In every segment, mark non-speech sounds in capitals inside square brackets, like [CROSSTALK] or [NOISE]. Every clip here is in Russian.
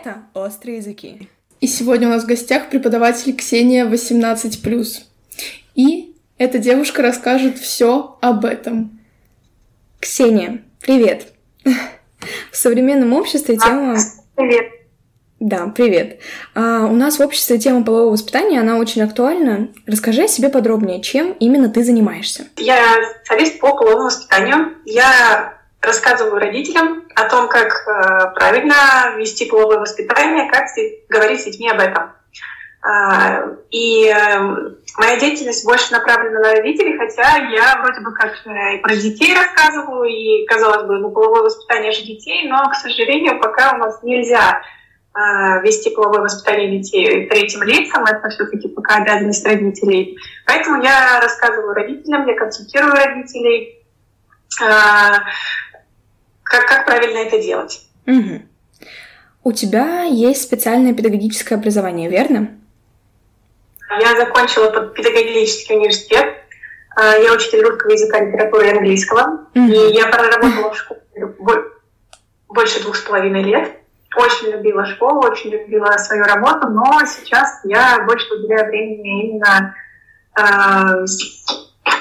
Это «Острые языки». И сегодня у нас в гостях преподаватель Ксения 18+. И эта девушка расскажет все об этом. Ксения, привет! В современном обществе тема... Привет. Да, привет. А, у нас в обществе тема полового воспитания, она очень актуальна. Расскажи о себе подробнее, чем именно ты занимаешься. Я специалист по половому воспитанию. Я рассказываю родителям о том, как э, правильно вести половое воспитание, как говорить с детьми об этом. Э, и э, моя деятельность больше направлена на родителей, хотя я вроде бы как э, и про детей рассказываю, и, казалось бы, ну, половое воспитание же детей, но, к сожалению, пока у нас нельзя э, вести половое воспитание детей третьим лицам, это все-таки пока обязанность родителей. Поэтому я рассказываю родителям, я консультирую родителей, э, как, как правильно это делать. Угу. У тебя есть специальное педагогическое образование, верно? Я закончила педагогический университет. А, я учитель русского языка, литературы и английского. Угу. И я проработала в школе больше двух с половиной лет. Очень любила школу, очень любила свою работу, но сейчас я больше уделяю времени именно э,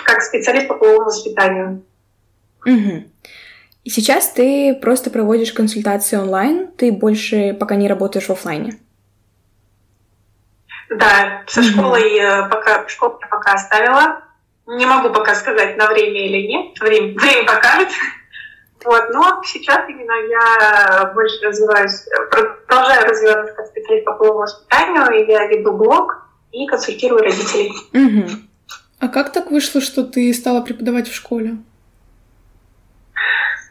как специалист по половому воспитанию. Угу. И сейчас ты просто проводишь консультации онлайн, ты больше пока не работаешь в офлайне. Да, со школой пока школу я пока оставила. Не могу пока сказать, на время или нет. Время, [LAUGHS] время покажет. Вот, но сейчас именно я больше развиваюсь, продолжаю развиваться как специалист по половому воспитанию, и я веду блог и консультирую родителей. Угу. А как так вышло, что ты стала преподавать в школе?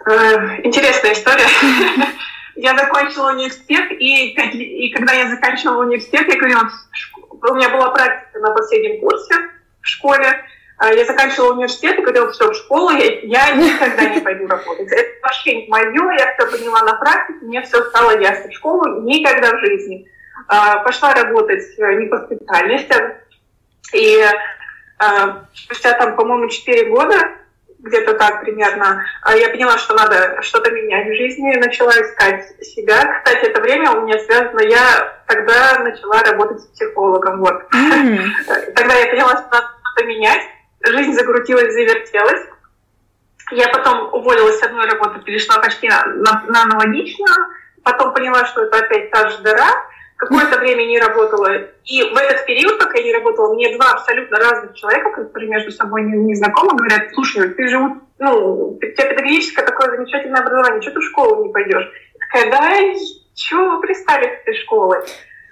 Э, интересная история. [LAUGHS] Я закончила университет, и, и когда я заканчивала университет, я говорила, у меня была практика на последнем курсе в школе, а я заканчивала университет и говорила, все, в школу я, я никогда не пойду работать. Это вообще не мое, я все поняла на практике, мне все стало ясно. В школу никогда в жизни. А, пошла работать э, не по специальности. И а, спустя там, по-моему, 4 года где-то так примерно, а я поняла, что надо что-то менять в жизни, начала искать себя. Кстати, это время у меня связано, я тогда начала работать с психологом, вот. Mm. [LAUGHS] Тогда я поняла, что надо что-то менять, жизнь закрутилась, завертелась. Я потом уволилась с одной работы, перешла почти на, на, на аналогичную, потом поняла, что это опять та же дыра, какое-то время не работала. И в этот период, пока я не работала, мне два абсолютно разных человека, которые между собой не, не знакомы, говорят, слушай, ты же, ну, у тебя педагогическое такое замечательное образование, что ты в школу не пойдешь? Я такая, да, чего вы пристали к этой школы?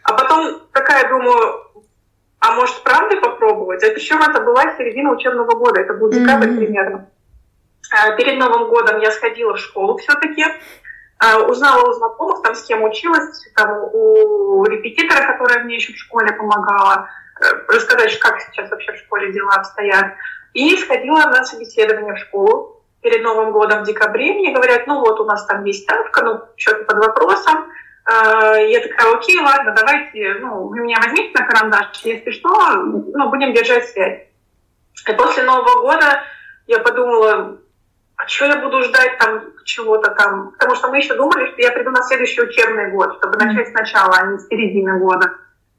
А потом такая думаю, а может правда попробовать? А причем это была середина учебного года, это был декабрь mm-hmm. примерно. А перед Новым годом я сходила в школу все-таки, узнала у знакомых, там, с кем училась, там, у репетитора, которая мне еще в школе помогала, э, рассказать, как сейчас вообще в школе дела обстоят. И сходила на собеседование в школу перед Новым годом в декабре. Мне говорят, ну вот у нас там есть ставка, ну что-то под вопросом. А, я такая, окей, ладно, давайте, ну, вы меня возьмите на карандаш, если что, ну, будем держать связь. И после Нового года я подумала, а что я буду ждать там чего-то там? Потому что мы еще думали, что я приду на следующий учебный год, чтобы начать сначала, а не с середины года.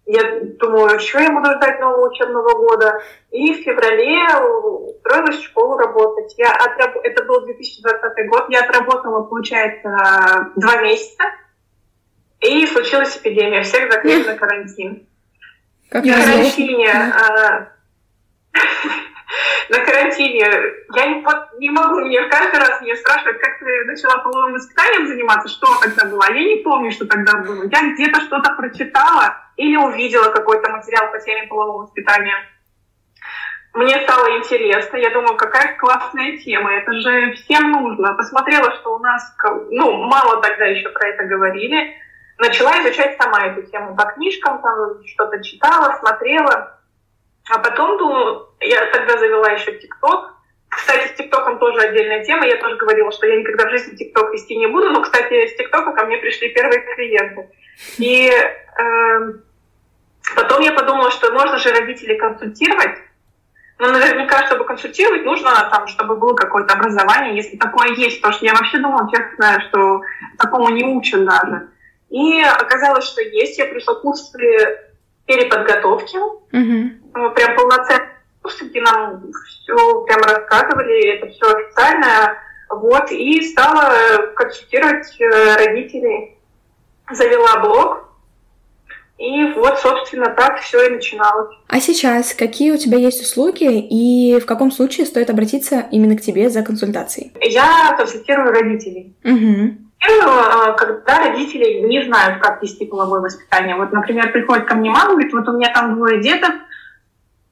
Я думаю, что я буду ждать нового учебного года. И в феврале устроилась в школу работать. Я отраб... Это был 2020 год. Я отработала, получается, два месяца. И случилась эпидемия. Всех закрыли на [LAUGHS] карантин. Как на карантине [LAUGHS] [LAUGHS] на карантине. Я не, вот, не могу, мне каждый раз меня спрашивают, как ты начала половым воспитанием заниматься, что тогда было. Я не помню, что тогда было. Я где-то что-то прочитала или увидела какой-то материал по теме полового воспитания. Мне стало интересно, я думаю, какая классная тема, это же всем нужно. Посмотрела, что у нас, ну, мало тогда еще про это говорили, начала изучать сама эту тему по книжкам, там что-то читала, смотрела, а потом, думаю, я тогда завела еще ТикТок. Кстати, с ТикТоком тоже отдельная тема. Я тоже говорила, что я никогда в жизни ТикТок вести не буду. Но, кстати, с ТикТока ко мне пришли первые клиенты. И э, потом я подумала, что можно же родителей консультировать. Но наверняка, чтобы консультировать, нужно, там, чтобы было какое-то образование, если такое есть. Потому что я вообще думала, честно, что такому не учат даже. И оказалось, что есть. Я пришла курсы переподготовки. Угу. Прям полноценные курсы, где нам все прям рассказывали, это все официально. Вот, и стала консультировать э, родителей. Завела блог, и вот, собственно, так все и начиналось. А сейчас какие у тебя есть услуги и в каком случае стоит обратиться именно к тебе за консультацией? Я консультирую родителей. Угу. Когда родители не знают, как вести половое воспитание. Вот, например, приходит ко мне мама, говорит, вот у меня там двое деток,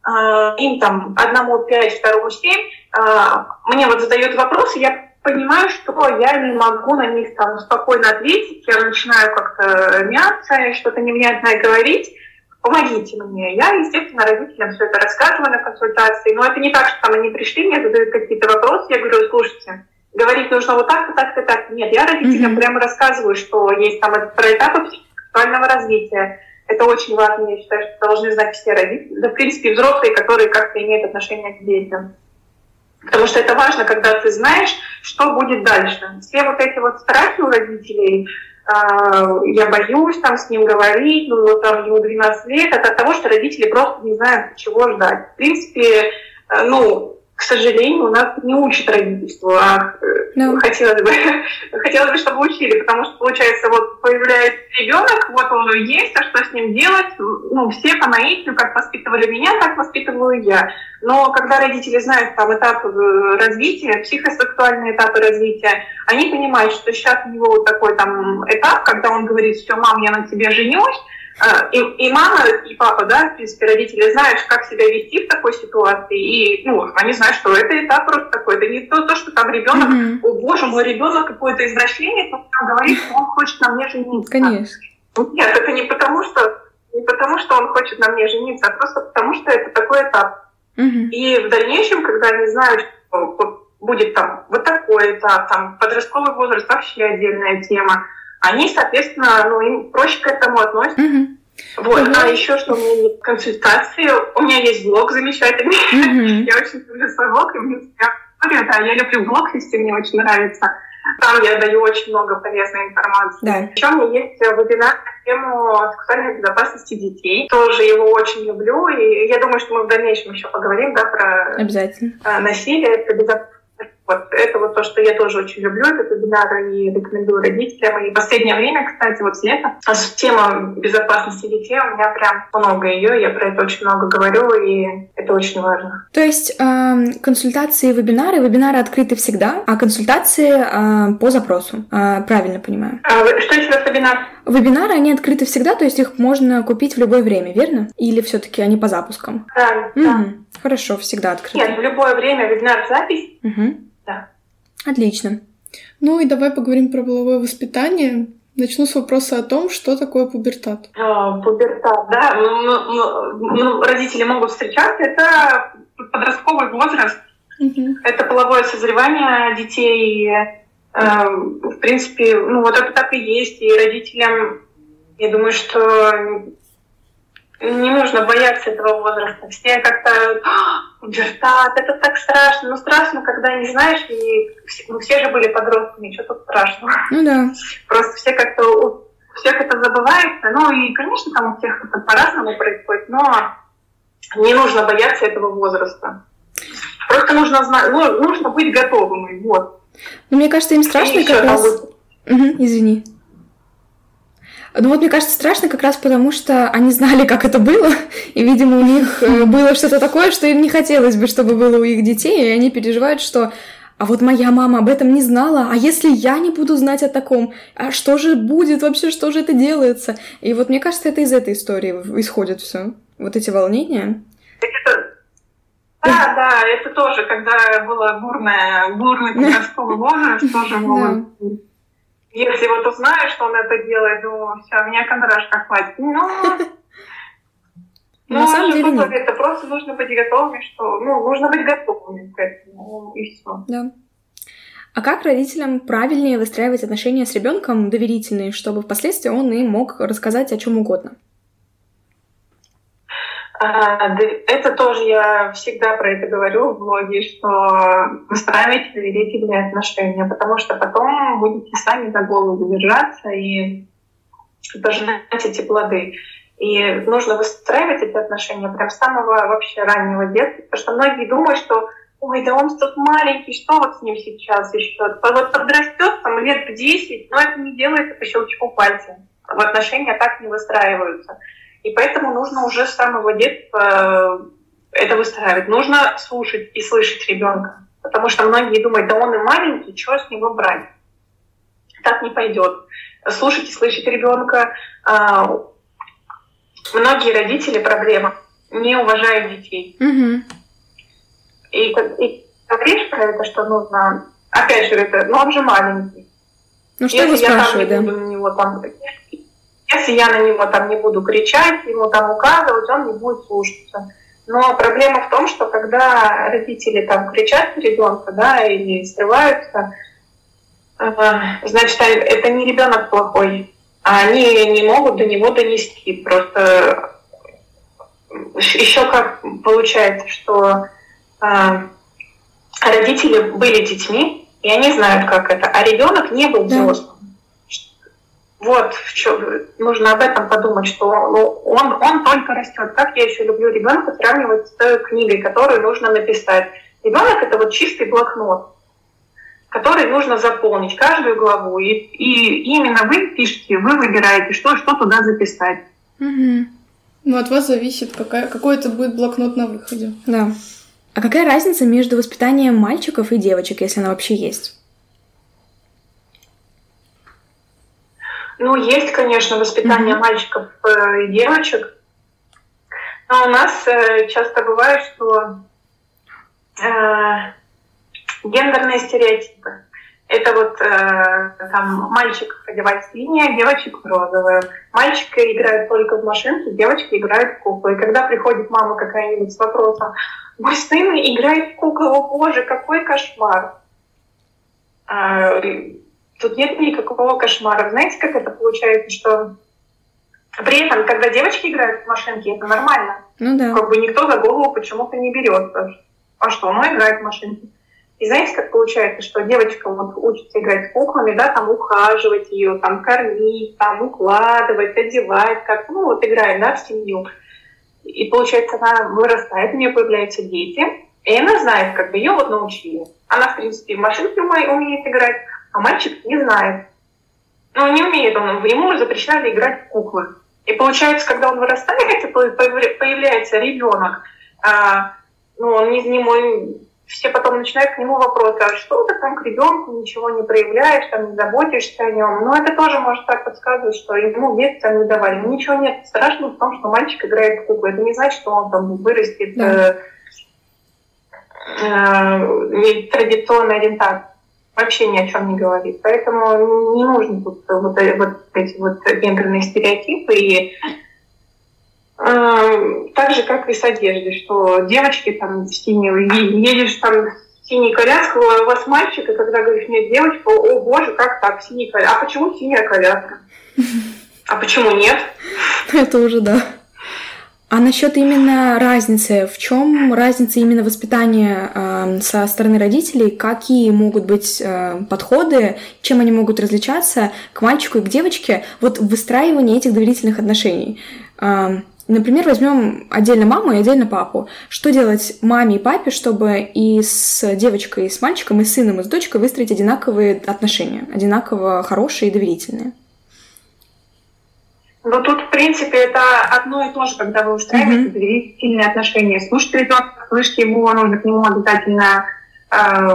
э, им там одному пять, второму семь, э, мне вот задают вопросы, я понимаю, что я не могу на них там спокойно ответить, я начинаю как-то мяться, что-то невнятное говорить, помогите мне. Я, естественно, родителям все это рассказываю на консультации, но это не так, что там они пришли, мне задают какие-то вопросы, я говорю, слушайте, говорить нужно вот так-то, так-то, так. Нет, я родителям mm-hmm. прямо рассказываю, что есть там про этапы сексуального развития. Это очень важно, я считаю, что должны знать все родители, да, в принципе, взрослые, которые как-то имеют отношение к детям. Потому что это важно, когда ты знаешь, что будет дальше. Все вот эти вот страхи у родителей, э, я боюсь там с ним говорить, ну вот там ему 12 лет, это от того, что родители просто не знают, чего ждать. В принципе, э, ну, к сожалению, у нас не учат родительству, а. Э, хотелось бы, [LAUGHS] хотелось бы, чтобы учили, потому что, получается, вот появляется ребенок, вот он есть, а что с ним делать? Ну, все по наитию, как воспитывали меня, так воспитываю я. Но когда родители знают там этап э, развития, психосексуальные этапы развития, они понимают, что сейчас у него вот такой там этап, когда он говорит, все, мам, я на тебе женюсь, и, и мама, и папа, да, в принципе, родители знают, как себя вести в такой ситуации, и, ну, они знают, что это этап просто такой, это не то, то что там ребенок, mm-hmm. о боже, мой ребенок какое-то извращение, то он говорит, что он хочет на мне жениться. Конечно. Нет, это не потому, что не потому, что он хочет на мне жениться, а просто потому, что это такой этап. Mm-hmm. И в дальнейшем, когда они знают, что будет там вот такой этап, там подростковый возраст вообще отдельная тема, они, соответственно, ну, им проще к этому относятся. Mm-hmm. Вот, mm-hmm. а еще что у меня консультации, у меня есть блог замечательный, mm-hmm. [LAUGHS] я очень люблю свой блог, и мне да, я люблю блог вести, мне очень нравится. Там я даю очень много полезной информации. Да. Еще у меня есть вебинар на тему сексуальной безопасности детей. Тоже его очень люблю. И я думаю, что мы в дальнейшем еще поговорим да, про Обязательно. насилие, про безопасность вот это вот то, что я тоже очень люблю, этот вебинар и рекомендую родителям. И в последнее время, кстати, вот с лета, а тема безопасности детей у меня прям много ее, я про это очень много говорю, и это очень важно. То есть э, консультации и вебинары, вебинары открыты всегда, а консультации э, по запросу, э, правильно понимаю? А, что еще раз вебинар? Вебинары, они открыты всегда, то есть их можно купить в любое время, верно? Или все таки они по запускам? Да, угу. да. Хорошо, всегда открыты. Нет, в любое время вебинар запись. Угу. Да. Отлично. Ну и давай поговорим про половое воспитание. Начну с вопроса о том, что такое пубертат. А, пубертат, да. Ну, ну, ну, родители могут встречаться. Это подростковый возраст. Угу. Это половое созревание детей. Э, в принципе, ну вот это так и есть. И родителям, я думаю, что не нужно бояться этого возраста. Все как-то пубертат, это так страшно. Ну, страшно, когда не знаешь, и ну, все же были подростками, что тут страшного. Ну да. [LAUGHS] Просто все как-то у всех это забывается. Ну и, конечно, там у всех это по-разному происходит, но не нужно бояться этого возраста. Просто нужно знать, ну, нужно быть готовым. Вот. Ну, мне кажется, им страшно как раз... Угу, извини. Ну вот мне кажется страшно как раз потому, что они знали, как это было, и, видимо, у них э, [LAUGHS] было что-то такое, что им не хотелось бы, чтобы было у их детей, и они переживают, что а вот моя мама об этом не знала, а если я не буду знать о таком, а что же будет вообще, что же это делается? И вот мне кажется, это из этой истории исходит все, вот эти волнения. Да, да, это тоже, когда было бурное, бурный [LAUGHS] подростковый возраст, тоже было если вот узнаешь, что он это делает, ну, все, меня кондрашка хватит. Ну, [LAUGHS] ну, на самом деле нет. Это просто нужно быть готовыми, что, ну, нужно быть готовыми к этому, и все. Да. А как родителям правильнее выстраивать отношения с ребенком доверительные, чтобы впоследствии он им мог рассказать о чем угодно? А, это тоже я всегда про это говорю в блоге, что выстраивайте доверительные отношения, потому что потом будете сами за голову держаться и пожинать эти плоды. И нужно выстраивать эти отношения прям с самого вообще раннего детства, потому что многие думают, что ой, да он тут маленький, что вот с ним сейчас еще? Вот подрастет там лет в 10, но это не делается по щелчку пальца. В отношения так не выстраиваются. И поэтому нужно уже с самого детства э, это выстраивать. Нужно слушать и слышать ребенка. Потому что многие думают, да он и маленький, чего с него брать? Так не пойдет. Слушать и слышать ребенка. А, многие родители проблема не уважают детей. Угу. И, и говоришь про это, что нужно, опять же, это, ну он же маленький. Ну что если я там не да? буду на него там, если я на него там не буду кричать, ему там указывать, он не будет слушаться. Но проблема в том, что когда родители там кричат на ребенка, да, или срываются, э, значит, а это не ребенок плохой, а они не могут до него донести. Просто еще как получается, что а, родители были детьми, и они знают, как это, а ребенок не был взрослым. Вот в чем нужно об этом подумать, что ну, он, он только растет. Как я еще люблю ребенка сравнивать с книгой, которую нужно написать. Ребенок это вот чистый блокнот, который нужно заполнить каждую главу. И, и именно вы пишете, вы выбираете, что, что туда записать. Угу. Ну, от вас зависит, какая, какой это будет блокнот на выходе. Да. А какая разница между воспитанием мальчиков и девочек, если она вообще есть? Ну, есть, конечно, воспитание mm-hmm. мальчиков э, и девочек. Но у нас э, часто бывает, что э, гендерные стереотипы. Это вот э, там мальчик одевает синее, девочек розовое. Мальчик играет только в машинки, девочки играют в куклы. И когда приходит мама какая-нибудь с вопросом, мой сын играет в куклу, о боже, какой кошмар. А, тут нет никакого кошмара. Знаете, как это получается, что при этом, когда девочки играют в машинки, это нормально. Ну да. Как бы никто за голову почему-то не берется. А что, ну играет в машинки. И знаете, как получается, что девочка вот учится играть с куклами, да, там ухаживать ее, там кормить, там укладывать, одевать, как, ну вот играет, да, в семью. И получается, она вырастает, у нее появляются дети, и она знает, как бы ее вот научили. Она, в принципе, в машинке умеет играть, а мальчик не знает. Ну, не умеет он, ему запрещали играть в куклы. И получается, когда он вырастает, и появляется ребенок, а, ну, он не, не мой, все потом начинают к нему вопросы, а что ты там к ребенку ничего не проявляешь, там не заботишься о нем. Но это тоже может так подсказывать, что ему детство не давали. Ничего нет страшного в том, что мальчик играет в куклу. Это не значит, что он там вырастет да. э, э, традиционной ориентации. Вообще ни о чем не говорит. Поэтому не нужно тут вот, вот эти вот гендерные стереотипы и Эм, так же, как и с одеждой, что девочки там в синей, едешь там синий коляска, у вас мальчик, и когда говоришь, нет, девочка, о боже, как так, синий коляска, а почему синяя коляска? А почему нет? Это уже да. А насчет именно разницы, в чем разница именно воспитания э, со стороны родителей, какие могут быть э, подходы, чем они могут различаться к мальчику и к девочке, вот в выстраивании этих доверительных отношений? Э, Например, возьмем отдельно маму и отдельно папу. Что делать маме и папе, чтобы и с девочкой, и с мальчиком, и с сыном, и с дочкой выстроить одинаковые отношения, одинаково хорошие и доверительные? Ну, тут, в принципе, это одно и то же, когда вы устраиваете mm-hmm. доверительные отношения. Слушать ребенка, слышать его, нужно к нему обязательно, э,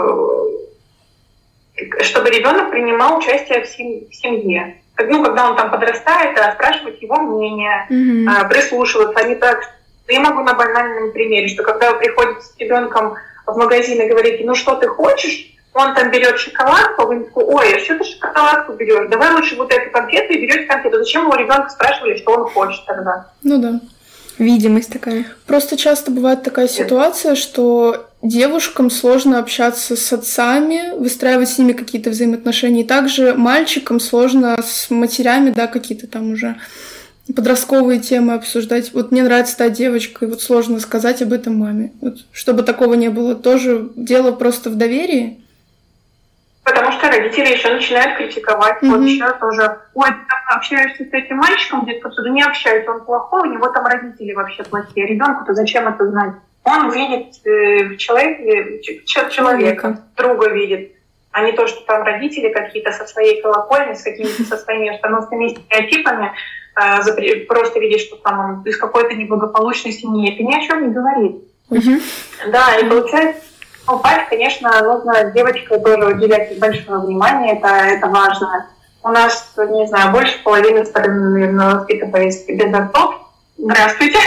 чтобы ребенок принимал участие в, сем- в семье ну, когда он там подрастает, спрашивать его мнение, mm-hmm. прислушиваться, а не так. Я могу на банальном примере, что когда вы приходите с ребенком в магазин и говорите, ну что ты хочешь, он там берет шоколадку, вы такой, ой, а что ты шоколадку берешь? Давай лучше вот эту конфету и берете конфету. Зачем у ребенка спрашивали, что он хочет тогда? Ну да. Видимость такая. Просто часто бывает такая ситуация, что девушкам сложно общаться с отцами, выстраивать с ними какие-то взаимоотношения. И также мальчикам сложно с матерями, да, какие-то там уже подростковые темы обсуждать. Вот мне нравится стать девочкой, вот сложно сказать об этом маме. Вот, чтобы такого не было, тоже дело просто в доверии. Потому что родители еще начинают критиковать. Mm-hmm. Вот еще тоже, ой, ты общаешься с этим мальчиком, где-то да не общаюсь, он плохой, у него там родители вообще плохие. Ребенку-то зачем это знать? Он видит э, в человеке человека, друга видит, а не то, что там родители какие-то со своей колокольни, с какими-то со своими установками, стереотипами, э, просто видишь, что там он из какой-то неблагополучной семьи. Это ни о чем не говорит. Mm-hmm. Да, и получается, ну, пать, конечно, нужно девочкам тоже уделять большое внимание, это, это важно. У нас, не знаю, больше половины стороны, наверное, воспитывается без отцов. Здравствуйте.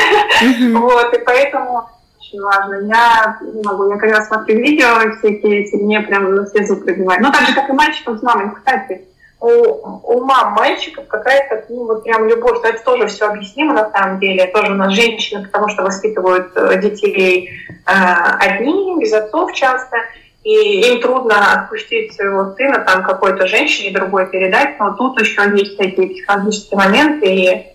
Mm-hmm. [LAUGHS] вот, и поэтому очень важно. Я не могу, я когда смотрю видео всякие эти, мне прям на слезу пробивает. Ну, так же, как и мальчикам с мамой, кстати у, у мам мальчиков какая-то, ну, вот прям любовь. Но это тоже все объяснимо на самом деле. Тоже у нас женщины, потому что воспитывают э, детей э, одни, без отцов часто. И им трудно отпустить своего сына там какой-то женщине другой передать. Но тут еще есть такие психологические моменты. И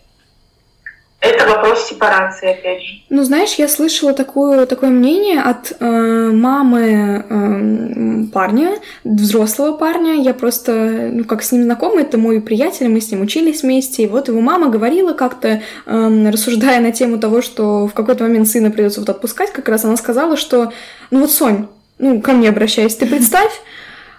это вопрос сепарации, опять же. Ну, знаешь, я слышала такое, такое мнение от э, мамы э, парня, взрослого парня. Я просто, ну, как с ним знакома, это мой приятель, мы с ним учились вместе. И вот его мама говорила как-то, э, рассуждая на тему того, что в какой-то момент сына придется вот отпускать, как раз она сказала, что, ну вот, Сонь, ну, ко мне обращаясь, ты представь,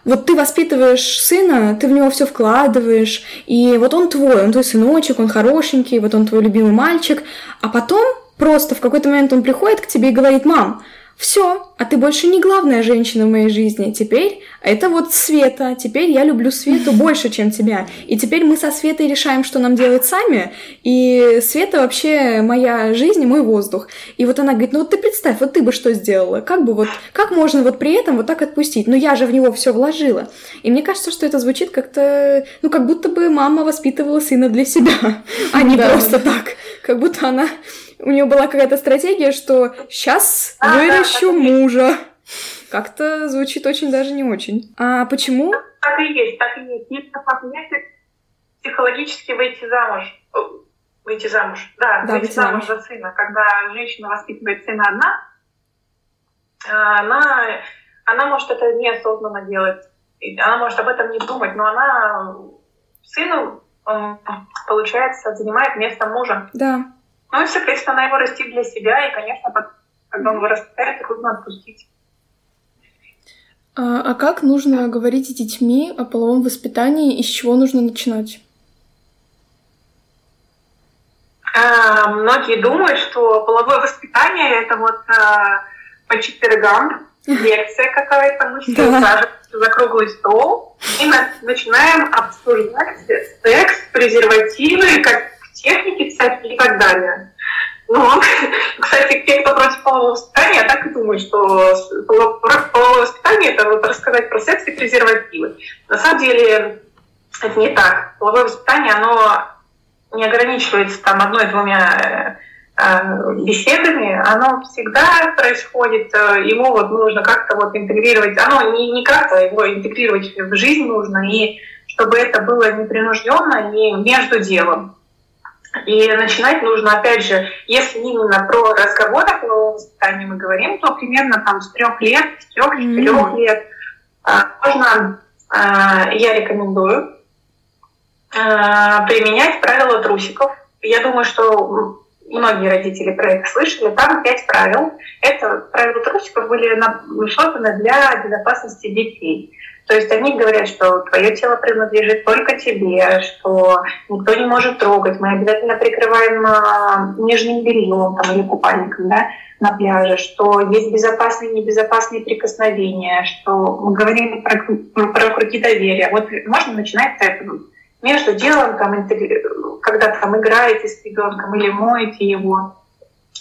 вот ты воспитываешь сына, ты в него все вкладываешь, и вот он твой, он твой сыночек, он хорошенький, вот он твой любимый мальчик, а потом просто в какой-то момент он приходит к тебе и говорит, мам, все, а ты больше не главная женщина в моей жизни. Теперь это вот Света. Теперь я люблю Свету больше, чем тебя. И теперь мы со Светой решаем, что нам делать сами. И Света вообще моя жизнь и мой воздух. И вот она говорит, ну вот ты представь, вот ты бы что сделала? Как бы вот, как можно вот при этом вот так отпустить? Ну я же в него все вложила. И мне кажется, что это звучит как-то, ну как будто бы мама воспитывала сына для себя, а не просто так. Как будто она у нее была какая-то стратегия, что сейчас а, выращу мужа. Как-то звучит очень даже не очень. А почему? Так и есть, так и есть. Есть понятие психологически выйти замуж. Выйти замуж, да, да выйти замуж за сына. Когда женщина воспитывает сына одна, она, она может это неосознанно делать. Она может об этом не думать, но она сыну, получается, занимает место мужа. Да. Ну и, соответственно, она его растит для себя, и, конечно, когда он вырастает, трудно отпустить. А, а как нужно говорить с детьми о половом воспитании и с чего нужно начинать? А, многие думают, что половое воспитание это вот а, по четвергам лекция какая-то, мы все да. за круглый стол, и мы начинаем обсуждать секс, презервативы, как техники всякие и так далее. Ну, [LAUGHS] кстати, те, кто против полового воспитания, так и думают, что половое воспитание – это вот рассказать про секс и презервативы. На самом деле это не так. Половое воспитание, оно не ограничивается там одной-двумя э, э, беседами, оно всегда происходит, э, ему вот нужно как-то вот интегрировать, оно не, не как-то его интегрировать в жизнь нужно, и чтобы это было непринужденно, не между делом. И начинать нужно, опять же, если именно про разговор о половом воспитании мы говорим, то примерно там с трех лет, с трех-четырех mm-hmm. лет а, можно, а, я рекомендую, а, применять правила трусиков. Я думаю, что многие родители про это слышали. Там пять правил. Это правила трусиков были созданы для безопасности детей. То есть они говорят, что твое тело принадлежит только тебе, что никто не может трогать. Мы обязательно прикрываем а, нижним бельем там, или купальником да, на пляже, что есть безопасные и небезопасные прикосновения, что мы говорим про, про круги доверия. Вот можно начинать этого. Между делом, там, когда там играете с ребенком или моете его,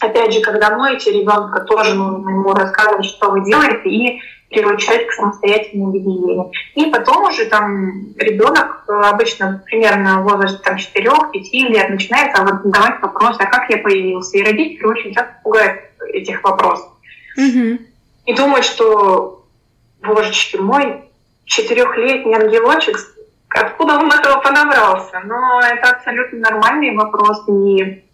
опять же, когда моете ребенка, тоже нужно ему рассказывать, что вы делаете, и приучать к самостоятельному гигиене. И потом уже там ребенок э, обычно примерно в возрасте там, 4-5 лет начинает задавать вопросы, а как я появился? И родители очень часто пугают этих вопросов. Mm-hmm. И думают, что, божечки мой, четырехлетний ангелочек, откуда он этого подобрался? Но это абсолютно нормальный вопрос. И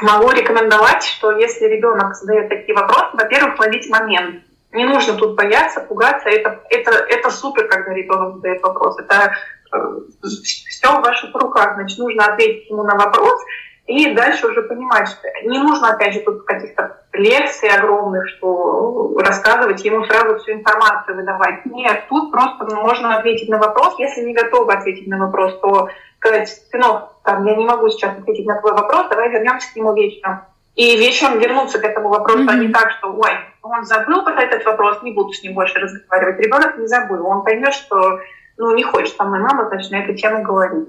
могу рекомендовать, что если ребенок задает такие вопросы, во-первых, ловить момент Не нужно тут бояться, пугаться. Это, это, это супер, когда ребенок задает вопрос. Это э, все в ваших руках. Значит, нужно ответить ему на вопрос и дальше уже понимать, что не нужно, опять же, тут каких-то лекций огромных, что рассказывать ему сразу всю информацию выдавать. Нет, тут просто можно ответить на вопрос. Если не готовы ответить на вопрос, то сказать, сынок, там, я не могу сейчас ответить на твой вопрос, давай вернемся к нему вечером. И вечером вернуться к этому вопросу, mm-hmm. а не так, что, ой, он забыл про этот вопрос, не буду с ним больше разговаривать. Ребенок не забыл, он поймет, что ну, не хочет со мной мама, значит, на эту тему говорить.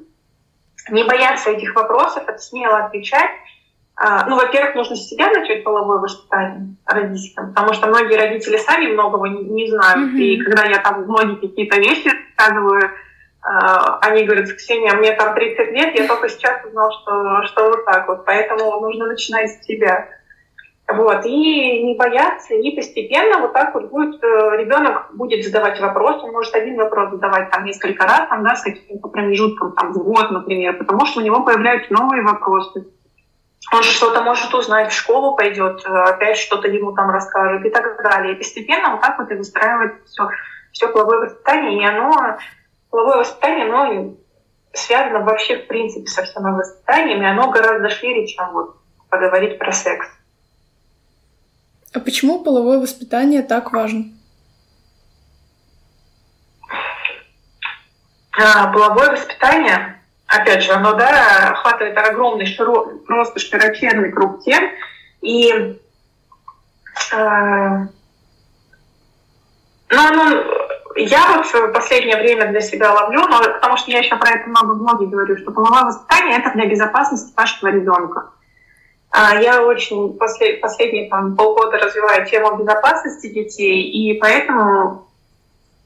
Не бояться этих вопросов, это смело отвечать. А, ну, во-первых, нужно с себя начать половое воспитание родителям, потому что многие родители сами многого не, не знают. Mm-hmm. И когда я там многие какие-то вещи рассказываю, а, они говорят, Ксения, мне там 30 лет, я только сейчас узнал, что, что вот так вот, поэтому нужно начинать с себя. Вот, и не бояться, и постепенно вот так вот будет, э, ребенок будет задавать вопросы, он может один вопрос задавать там несколько раз, там, да, с каким-то промежутком, там, в год, например, потому что у него появляются новые вопросы. Он же что-то может узнать, в школу пойдет, э, опять что-то ему там расскажет и так далее. И постепенно вот так вот и выстраивает все, все половое воспитание, и оно, половое воспитание, оно связано вообще в принципе со всем воспитанием, и оно гораздо шире, чем вот поговорить про секс. А почему половое воспитание так важно? А, половое воспитание, опять же, оно да, охватывает огромный, широкий, просто широченный круг тем. И э, ну, оно, я вот в последнее время для себя ловлю, но, потому что я еще про это много многие говорю, что половое воспитание это для безопасности вашего ребенка. А, я очень послед, последние там, полгода развиваю тему безопасности детей, и поэтому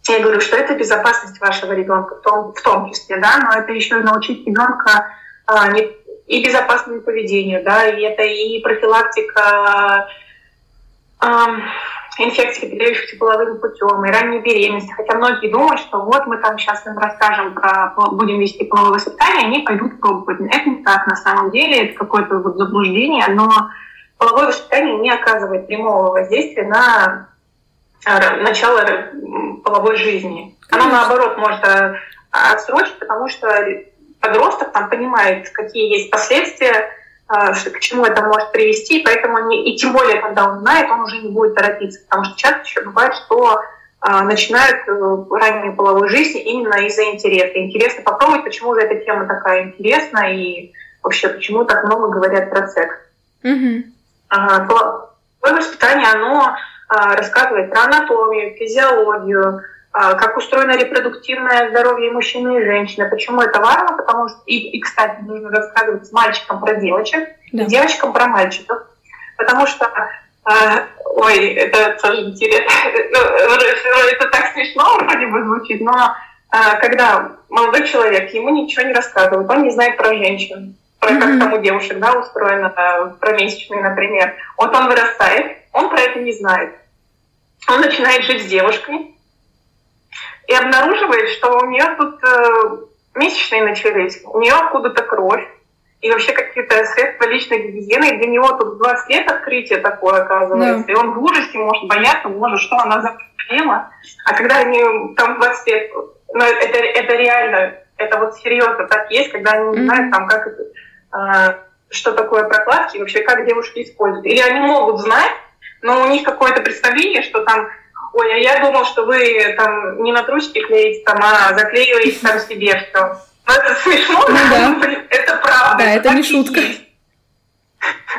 я говорю, что это безопасность вашего ребенка в том, в том числе, да, но это еще и научить ребенка а, не, и безопасному поведению, да, и это и профилактика а, инфекции, передающихся половым путем, и ранней беременности. Хотя многие думают, что вот мы там сейчас им расскажем про, будем вести половое воспитание, они пойдут пробовать. Это не так на самом деле, это какое-то вот заблуждение, но половое воспитание не оказывает прямого воздействия на а, начало половой жизни. Оно, наоборот, может а, отсрочить, потому что подросток там понимает, какие есть последствия а, к чему это может привести, и поэтому не, и тем более, когда он знает, он уже не будет торопиться, потому что часто еще бывает, что а, начинают э, раннюю половую жизнь именно из-за интереса. Интересно попробовать, почему же эта тема такая интересна и вообще почему так много говорят про секс. Mm-hmm. А, половое воспитание, оно а, рассказывает про анатомию, физиологию, как устроено репродуктивное здоровье мужчины и женщины. Почему это важно? Потому что, и, и кстати, нужно рассказывать с мальчиком про девочек, да. девочкам про мальчиков. Потому что, э, ой, это тоже интересно, [LAUGHS] ну, это так смешно вроде бы звучит, но э, когда молодой человек, ему ничего не рассказывают, он не знает про женщин, про как там у девушек да, устроено, э, про месячные, например. Вот он вырастает, он про это не знает. Он начинает жить с девушкой, и обнаруживает, что у нее тут э, месячные начались, у нее откуда-то кровь, и вообще какие-то средства личной гигиены, и для него тут 20 лет открытие такое оказывается, да. и он в ужасе может бояться, может, что она за проблема, а когда они там 20 лет, ну, это, это реально, это вот серьезно так есть, когда они не знают, там, как это, э, что такое прокладки, вообще как девушки используют. Или они могут знать, но у них какое-то представление, что там ой, а я думал, что вы там не на трусики клеите, там, а заклеиваете там себе все. Ну, это смешно, ну, да. [LAUGHS] это правда. Да, это, это не шутка.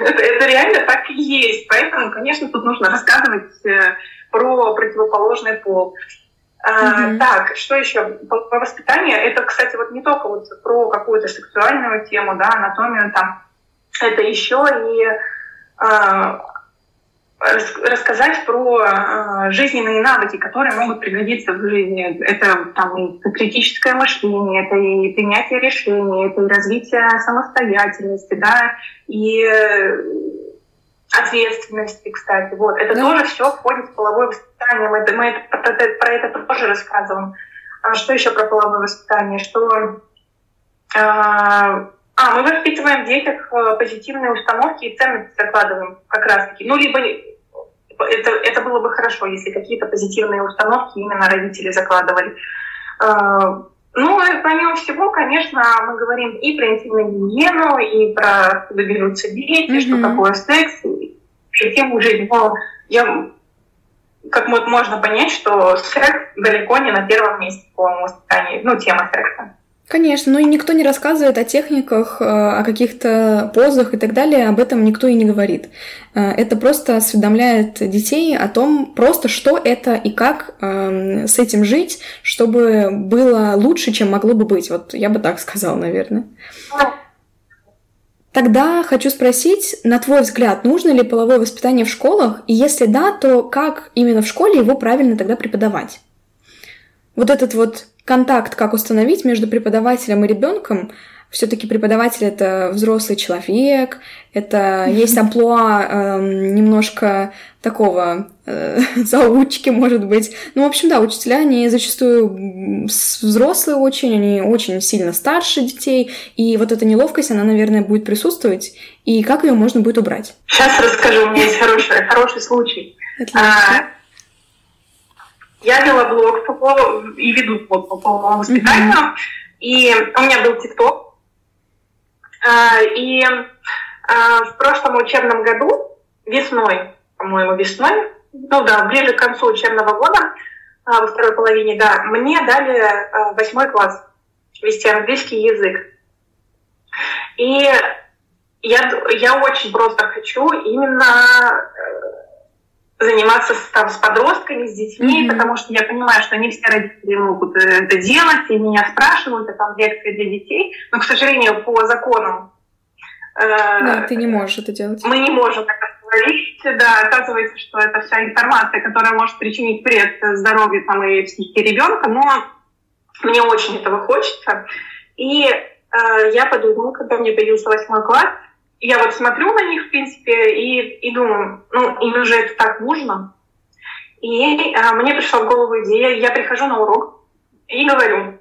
Это, это реально так и есть. Поэтому, конечно, тут нужно рассказывать э, про противоположный пол. А, Так, что еще? По, по воспитанию, это, кстати, вот не только вот про какую-то сексуальную тему, да, анатомию там, это еще и а, рассказать про э, жизненные навыки, которые могут пригодиться в жизни. Это там и критическое мышление, это и принятие решений, это и развитие самостоятельности, да, и ответственности, кстати. Вот. Это да. тоже все входит в половое воспитание. Мы, это, мы это, про, это, про это тоже рассказываем. А что еще про половое воспитание? Что а, а, мы воспитываем в детях позитивные установки и ценности закладываем как раз-таки. Ну, либо это, это было бы хорошо, если какие-то позитивные установки именно родители закладывали. А, ну, и помимо всего, конечно, мы говорим и про интимную гигиену, и про откуда берутся дети, mm-hmm. что такое секс, и тему жизни. Но я, как можно понять, что секс далеко не на первом месте по воспитанию, ну, тема секса. Конечно, но и никто не рассказывает о техниках, э, о каких-то позах и так далее, об этом никто и не говорит. Э, это просто осведомляет детей о том, просто что это и как э, с этим жить, чтобы было лучше, чем могло бы быть. Вот я бы так сказала, наверное. Тогда хочу спросить, на твой взгляд, нужно ли половое воспитание в школах? И если да, то как именно в школе его правильно тогда преподавать? Вот этот вот контакт, как установить между преподавателем и ребенком, все-таки преподаватель это взрослый человек, это есть амплуа э, немножко такого э, [LAUGHS] заучки, может быть. Ну, в общем, да, учителя, они зачастую взрослые очень, они очень сильно старше детей, и вот эта неловкость, она, наверное, будет присутствовать, и как ее можно будет убрать? Сейчас расскажу, у меня есть хороший, хороший случай. Отлично. А, я вела блог по и веду блог по половому воспитанию. Mm-hmm. И у меня был ТикТок. А, и а, в прошлом учебном году, весной, по-моему, весной, ну да, ближе к концу учебного года, а, во второй половине, да, мне дали восьмой класс вести английский язык. И я, я очень просто хочу именно э, заниматься там, с подростками, с детьми, mm-hmm. потому что я понимаю, что не все родители могут э, это делать, и меня спрашивают, это там лекция для детей, но, к сожалению, по законам э, да, ты не можешь это делать. Мы не можем так говорить, да, оказывается, что это вся информация, которая может причинить вред здоровью там, и психике ребенка, но мне очень этого хочется. И э, я подумала, когда мне появился восьмой класс, я вот смотрю на них, в принципе, и, и думаю, ну, им уже это так нужно. И а, мне пришла в голову идея, я прихожу на урок и говорю,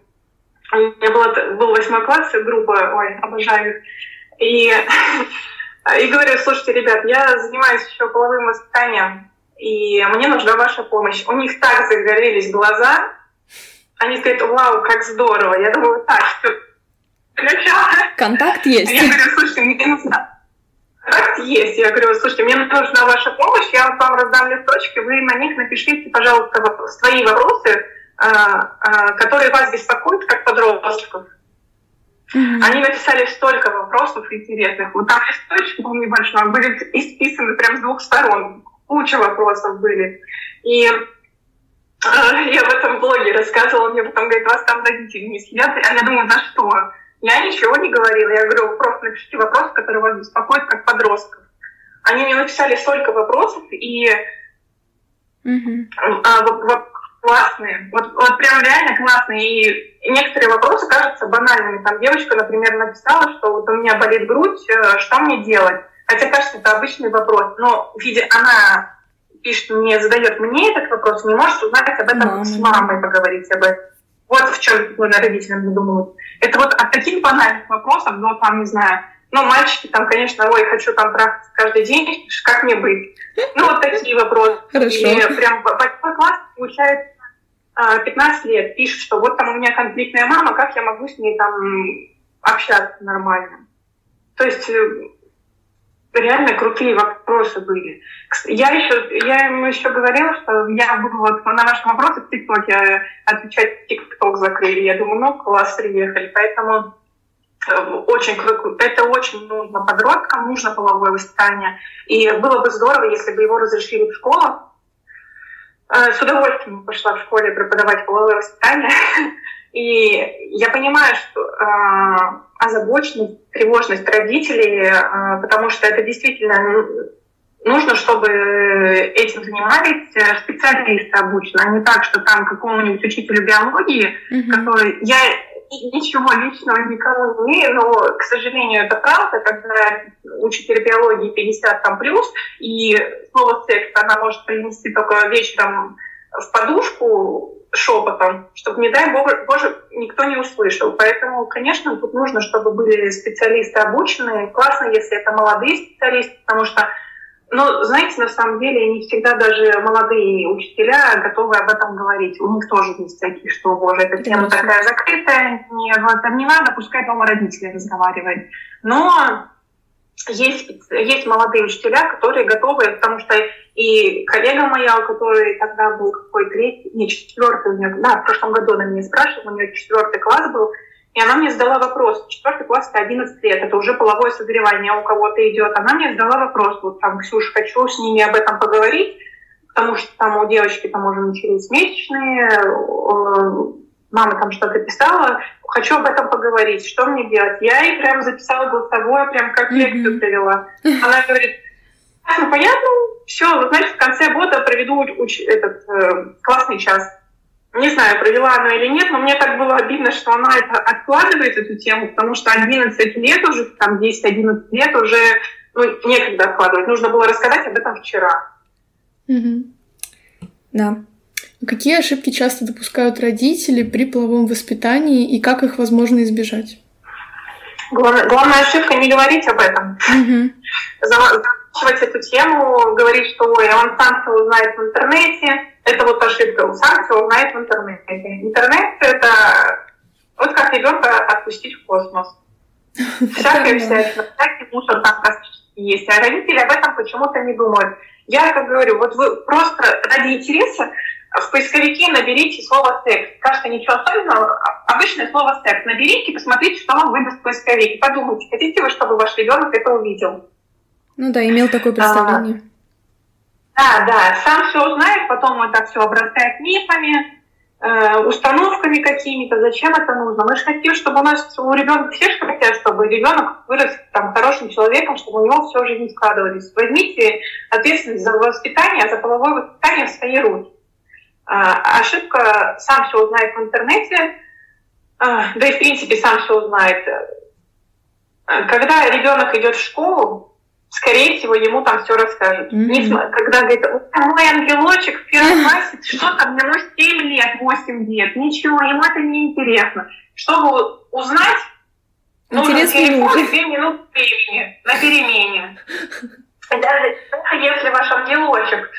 у меня было, был восьмой класс, группа, ой, обожаю их, и, [LAUGHS] и говорю, слушайте, ребят, я занимаюсь еще половым воспитанием, и мне нужна ваша помощь. У них так загорелись глаза, они говорят, вау, как здорово. Я думаю, так, что Контакт есть. Я говорю, слушайте, мне нужна Контакт есть. Я говорю, слушайте, мне нужна ваша помощь, я вам раздам листочки, вы на них напишите, пожалуйста, свои вопросы, а, а, которые вас беспокоят как подростков. Mm-hmm. Они написали столько вопросов интересных. Вот там листочек был небольшой, были исписаны прям с двух сторон. Куча вопросов были. И э, я в этом блоге рассказывала, мне потом говорит, вас там родители не сидят. А я думаю, за что? Я ничего не говорила. Я говорю, просто напишите вопрос, который вас беспокоит как подростков. Они мне написали столько вопросов, и mm-hmm. а, классные. Вот, вот прям реально классные. И некоторые вопросы кажутся банальными. Там девочка, например, написала, что вот у меня болит грудь, э, что мне делать? Хотя кажется, это обычный вопрос. Но видя, она пишет мне, задает мне этот вопрос, не может узнать об этом Мама. с мамой, поговорить об этом. Вот в чем родителям задумывают. Это вот от таких банальных вопросов до, там, не знаю, ну, мальчики там, конечно, ой, хочу там трахаться каждый день, как мне быть? Ну, вот такие вопросы. Хорошо. И прям восьмой класс получается 15 лет, пишет, что вот там у меня конфликтная мама, как я могу с ней там общаться нормально? То есть э, реально крутые вопросы были. Я еще, я ему еще говорила, что я буду вот на ваши вопросы в ТикТоке отвечать, ТикТок закрыли. Я думаю, ну класс, приехали. Поэтому э, очень это очень нужно подросткам, нужно половое воспитание. И было бы здорово, если бы его разрешили в школах. Э, с удовольствием пошла в школе преподавать половое воспитание. [LAUGHS] И я понимаю, что э, озабоченность, тревожность родителей, э, потому что это действительно нужно, чтобы этим занимались э, специалисты обученные, а не так, что там какому-нибудь учителю биологии, mm-hmm. который... Я ничего личного никому не имею, но, к сожалению, это правда, когда учитель биологии 50 там плюс, и слово секс она может принести только вечером в подушку, шепотом, чтобы, не дай бог, боже, никто не услышал. Поэтому, конечно, тут нужно, чтобы были специалисты обученные. Классно, если это молодые специалисты, потому что ну, знаете, на самом деле не всегда даже молодые учителя готовы об этом говорить. У них тоже есть такие, что, боже, эта тема такая закрытая, не, там не надо, пускай дома родители разговаривают. Но есть, есть молодые учителя, которые готовы, потому что и коллега моя, у которой тогда был какой третий, не, четвертый у нее, да, в прошлом году она меня спрашивала, у нее четвертый класс был, и она мне задала вопрос, четвертый класс это 11 лет, это уже половое созревание у кого-то идет. Она мне задала вопрос, вот там, Ксюш, хочу с ними об этом поговорить, потому что там у девочки там уже начались месячные, э, мама там что-то писала, хочу об этом поговорить, что мне делать? Я ей прям записала голосовое, прям как лекцию провела. Она говорит, ну, понятно, все, значит, в конце года проведу уч- этот э, классный час. Не знаю, провела она или нет, но мне так было обидно, что она это откладывает, эту тему, потому что 11 лет уже, там 10-11 лет уже ну, некогда откладывать. Нужно было рассказать об этом вчера. Угу. Да. Какие ошибки часто допускают родители при половом воспитании и как их возможно избежать? Главная, ошибка не говорить об этом. Угу. Замалчивать эту тему, говорить, что ой, он сам все узнает в интернете. Это вот ошибка, он сам все узнает в интернете. Интернет это вот как ребенка отпустить в космос. [LAUGHS] Всякое всякое, всякий мусор там есть. А родители об этом почему-то не думают. Я как говорю, вот вы просто ради интереса в поисковике наберите слово секс. Кажется, ничего особенного. Обычное слово секс. Наберите, посмотрите, что вам выдаст. И подумайте, хотите вы, чтобы ваш ребенок это увидел. Ну да, имел такое представление. А, да, да. Сам все узнает, потом это все обрастает мифами, э, установками какими-то. Зачем это нужно? Мы же хотим, чтобы у нас у ребенка все же хотят, чтобы ребенок вырос там хорошим человеком, чтобы у него все жизнь складывались. Возьмите ответственность за воспитание, за половое воспитание в свои руки. А, ошибка сам все узнает в интернете, а, да и в принципе сам все узнает. Когда ребенок идет в школу, скорее всего, ему там все расскажут. Mm-hmm. Не, когда говорит, мой ангелочек в первом [LAUGHS] классе, что там, ему 7 лет, 8 лет, ничего, ему это не интересно. Чтобы узнать, нужно телефон 2 минуты времени на перемене. [LAUGHS] Даже если ваш ангелочек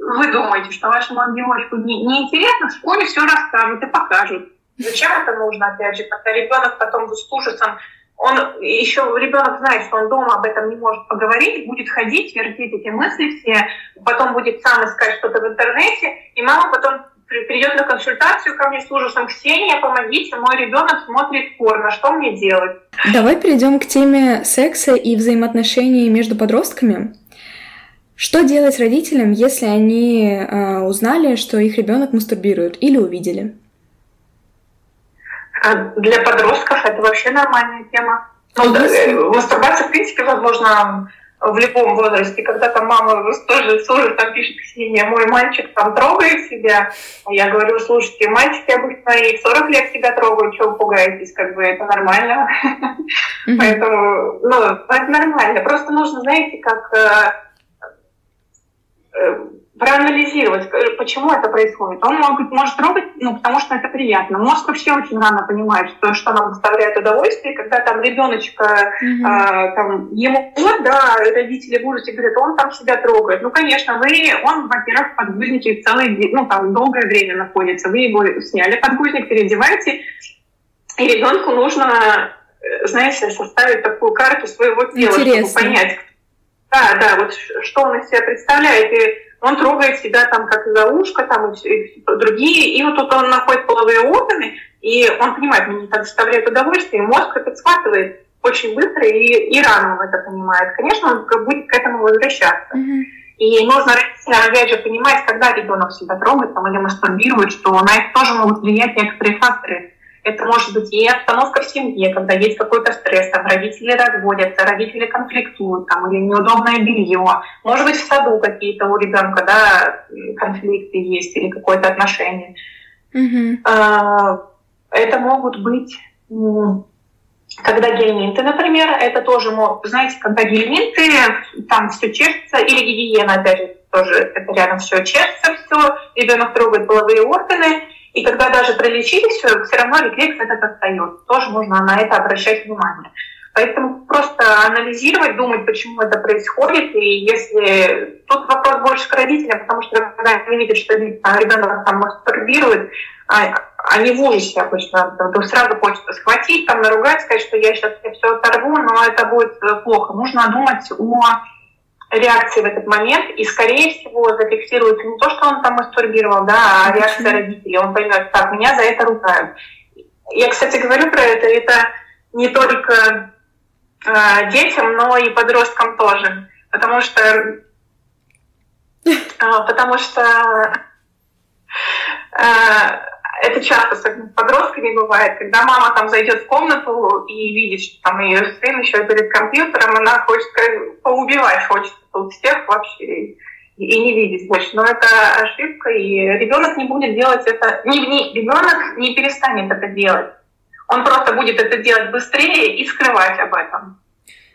вы думаете, что вашему ангелочку неинтересно, не в школе все расскажут и покажут. Зачем это нужно, опять же, когда ребенок потом с ужасом, он еще ребенок знает, что он дома об этом не может поговорить, будет ходить, вертеть эти мысли все, потом будет сам искать что-то в интернете, и мама потом придет на консультацию ко мне с ужасом, Ксения, помогите, мой ребенок смотрит порно, что мне делать? Давай перейдем к теме секса и взаимоотношений между подростками. Что делать родителям, если они э, узнали, что их ребенок мастурбирует или увидели? А для подростков это вообще нормальная тема. Ну, да, э, мастурбация, в принципе, возможно в любом возрасте, когда там мама тоже с ужасом пишет Ксения, мой мальчик там трогает себя, а я говорю, слушайте, мальчики обычно и в 40 лет себя трогают, чего вы пугаетесь, как бы это нормально. Поэтому, ну, это нормально. Просто нужно, знаете, как Э, проанализировать, э, почему это происходит. Он может, может трогать, ну, потому что это приятно. Мозг вообще очень рано понимает, что, что нам доставляет удовольствие, когда там ребеночка, mm-hmm. а, там, ему вот, да, родители в ужасе говорят, он там себя трогает. Ну, конечно, вы, он, во-первых, в подгузнике целый день, ну, там, долгое время находится. Вы его сняли подгузник, переодеваете, и ребенку нужно, э, знаете, составить такую карту своего тела, Интересно. чтобы понять, да, да, вот что он из себя представляет. И он трогает себя там как за ушко, там и, и другие. И вот тут он находит половые органы, и он понимает, мне это доставляет удовольствие, и мозг это схватывает очень быстро, и, и рано он это понимает. Конечно, он будет к этому возвращаться. Mm-hmm. И нужно родителям, опять же, понимать, когда ребенок себя трогает там, или мастурбирует, что на это тоже могут влиять некоторые факторы это может быть и обстановка в семье, когда есть какой-то стресс, там родители разводятся, родители конфликтуют, там, или неудобное белье. Может быть, в саду какие-то у ребенка да, конфликты есть или какое-то отношение. Mm-hmm. Это могут быть когда гельминты, например, это тоже, знаете, когда гельминты, там все чешется, или гигиена, опять же, тоже это рядом все чешется, все, ребенок трогает половые органы, и когда даже пролечили все, все равно рефлекс этот остается. Тоже нужно на это обращать внимание. Поэтому просто анализировать, думать, почему это происходит, и если... Тут вопрос больше к родителям, потому что когда они видят, что ребенок там мастурбирует, а, они в ужасе обычно, то сразу хочется схватить, там наругать, сказать, что я сейчас все оторву, но это будет плохо. Нужно думать о реакции в этот момент, и, скорее всего, зафиксируется не то, что он там мастурбировал, да, а реакция родителей. Он поймет, так, меня за это ругают. Я, кстати, говорю про это, это не только э, детям, но и подросткам тоже. Потому что, э, потому что э, это часто с подростками бывает, когда мама там зайдет в комнату и видит, что там ее сын еще перед компьютером, она хочет поубивать, хочет тут всех вообще и, не видеть больше. Но это ошибка, и ребенок не будет делать это, не, не, ребенок не перестанет это делать. Он просто будет это делать быстрее и скрывать об этом.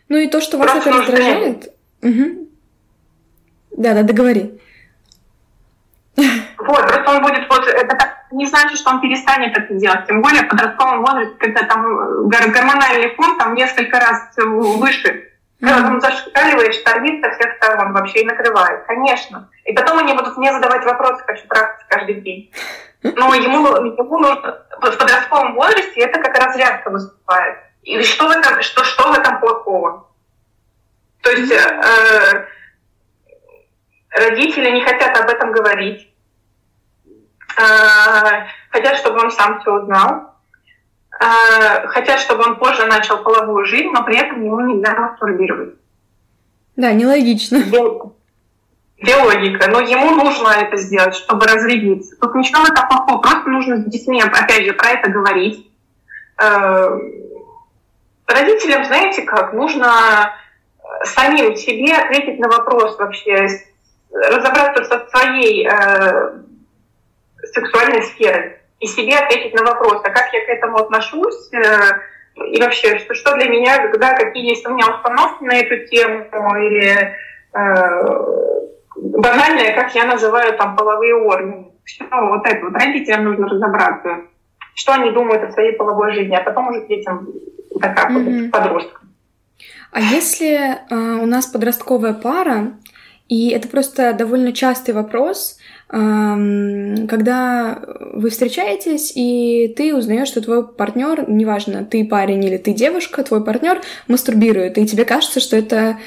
Ну и то, что вас просто это раздражает... Угу. Да, да, договори. Вот, просто он будет вот это так не значит, что он перестанет это делать. Тем более в подростковом возрасте, когда там гормональный фон там несколько раз выше. Когда он зашкаливает, штормит со всех сторон, вообще и накрывает. Конечно. И потом они будут мне задавать вопросы, хочу трахаться каждый день. Но ему, ему нужно в подростковом возрасте это как разрядка выступает. И что в этом, что, что в этом плохого? То есть э, родители не хотят об этом говорить Э, хотят, чтобы он сам все узнал, э, хотят, чтобы он позже начал половую жизнь, но при этом ему нельзя мастурбировать. Да, нелогично. Биологика. Но ему нужно это сделать, чтобы разрядиться. Тут ничего в этом плохого. Просто нужно с детьми, опять же, про это говорить. Э, родителям, знаете как, нужно самим себе ответить на вопрос вообще, разобраться со своей сексуальной сферы и себе ответить на вопрос, а как я к этому отношусь, э, и вообще, что, что для меня, когда какие есть у меня установки на эту тему, или э, банальное, как я называю там половые органы. Все вот это вот родителям нужно разобраться, что они думают о своей половой жизни, а потом уже детям докапывать, mm-hmm. подросткам. А если э, у нас подростковая пара, и это просто довольно частый вопрос, когда вы встречаетесь, и ты узнаешь, что твой партнер, неважно, ты парень или ты девушка, твой партнер мастурбирует, и тебе кажется, что это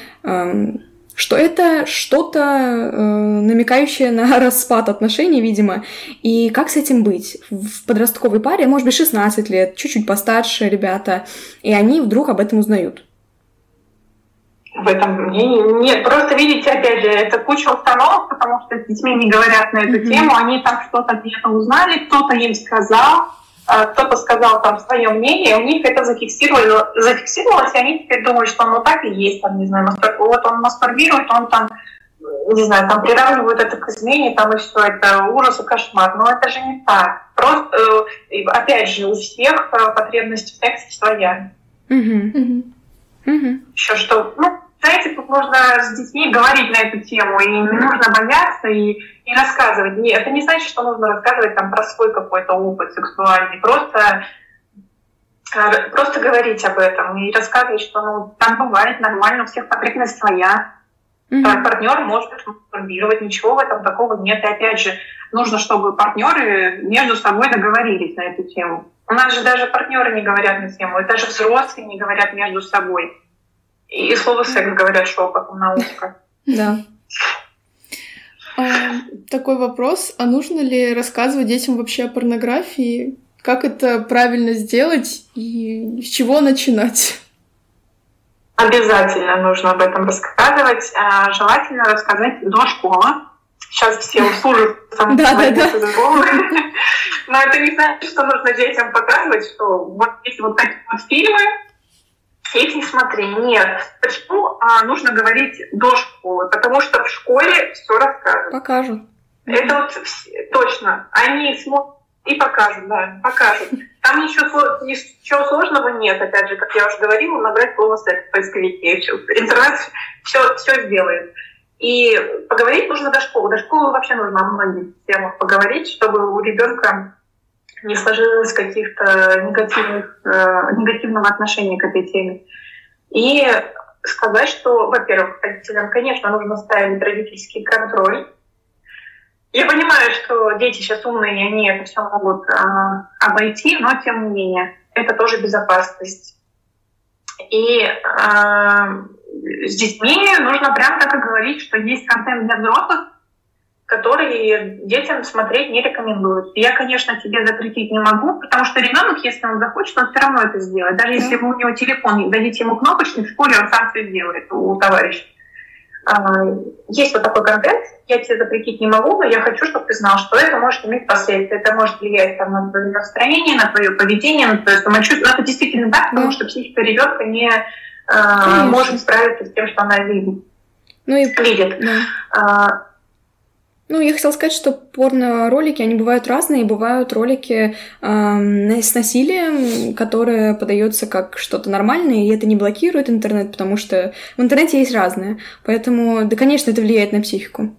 что это что-то э, намекающее на [LAUGHS] распад отношений, видимо. И как с этим быть? В подростковой паре, может быть, 16 лет, чуть-чуть постарше ребята, и они вдруг об этом узнают в этом мнении. Нет, просто видите, опять же, это куча установок, потому что с детьми не говорят на эту mm-hmm. тему, они там что-то где-то узнали, кто-то им сказал, а, кто-то сказал там свое мнение, у них это зафиксировали, зафиксировалось, и они теперь думают, что ну так и есть, там, не знаю, мастур... вот он мастурбирует, он там, не знаю, там приравнивают это к измене, там и все, это ужас и кошмар. Но это же не так. Просто, э, опять же, у всех э, потребность в сексе своя. Mm-hmm. Mm-hmm. Mm-hmm. Еще что, ну, знаете, тут нужно с детьми говорить на эту тему, и не нужно бояться и, и рассказывать. Не, это не значит, что нужно рассказывать там про свой какой-то опыт сексуальный. Просто, э, просто говорить об этом и рассказывать, что ну, там бывает нормально, у всех потребность своя. Mm-hmm. Партнер может мастурбировать, ничего в этом такого нет. И опять же, нужно, чтобы партнеры между собой договорились на эту тему. У нас же даже партнеры не говорят на тему, и даже взрослые не говорят между собой. И слово секс говорят шепотом на ушко. Да. А, такой вопрос. А нужно ли рассказывать детям вообще о порнографии? Как это правильно сделать и с чего начинать? Обязательно нужно об этом рассказывать. А, желательно рассказать до школы. Сейчас все услужат сам да, да, да. Но это не значит, что нужно детям показывать, что вот есть вот такие вот фильмы, их не смотри. Нет. Почему а, нужно говорить до школы? Потому что в школе все расскажут. Покажут. Это вот точно. Они смотрят и покажут, да, покажут. Там ничего, ничего сложного нет, опять же, как я уже говорила, набрать слово секс в поисковике. Интернет все, все сделает. И поговорить нужно до школы. До школы вообще нужно о многих темах поговорить, чтобы у ребенка не сложилось каких-то негативных, э, негативного отношения к этой теме. и сказать, что, во-первых, родителям, конечно, нужно ставить родительский контроль. Я понимаю, что дети сейчас умные, и они это все могут э, обойти, но тем не менее, это тоже безопасность. И э, с детьми нужно прям так и говорить, что есть контент для взрослых, который детям смотреть не рекомендуют. Я, конечно, тебе запретить не могу, потому что ребенок, если он захочет, он все равно это сделает. Даже если вы у него телефон, дадите ему кнопочный, в школе он сам все сделает у товарища. А, есть вот такой контент, я тебе запретить не могу, но я хочу, чтобы ты знал, что это может иметь последствия. Это может влиять там, на твое настроение, на твое поведение, на твое самочувствие. Но это действительно так, потому что психика ребенка не э, может справиться с тем, что она видит. Ну и видит. Да. А, ну, я хотела сказать, что порно-ролики, они бывают разные. Бывают ролики э, с насилием, которые подается как что-то нормальное, и это не блокирует интернет, потому что в интернете есть разное. Поэтому, да, конечно, это влияет на психику.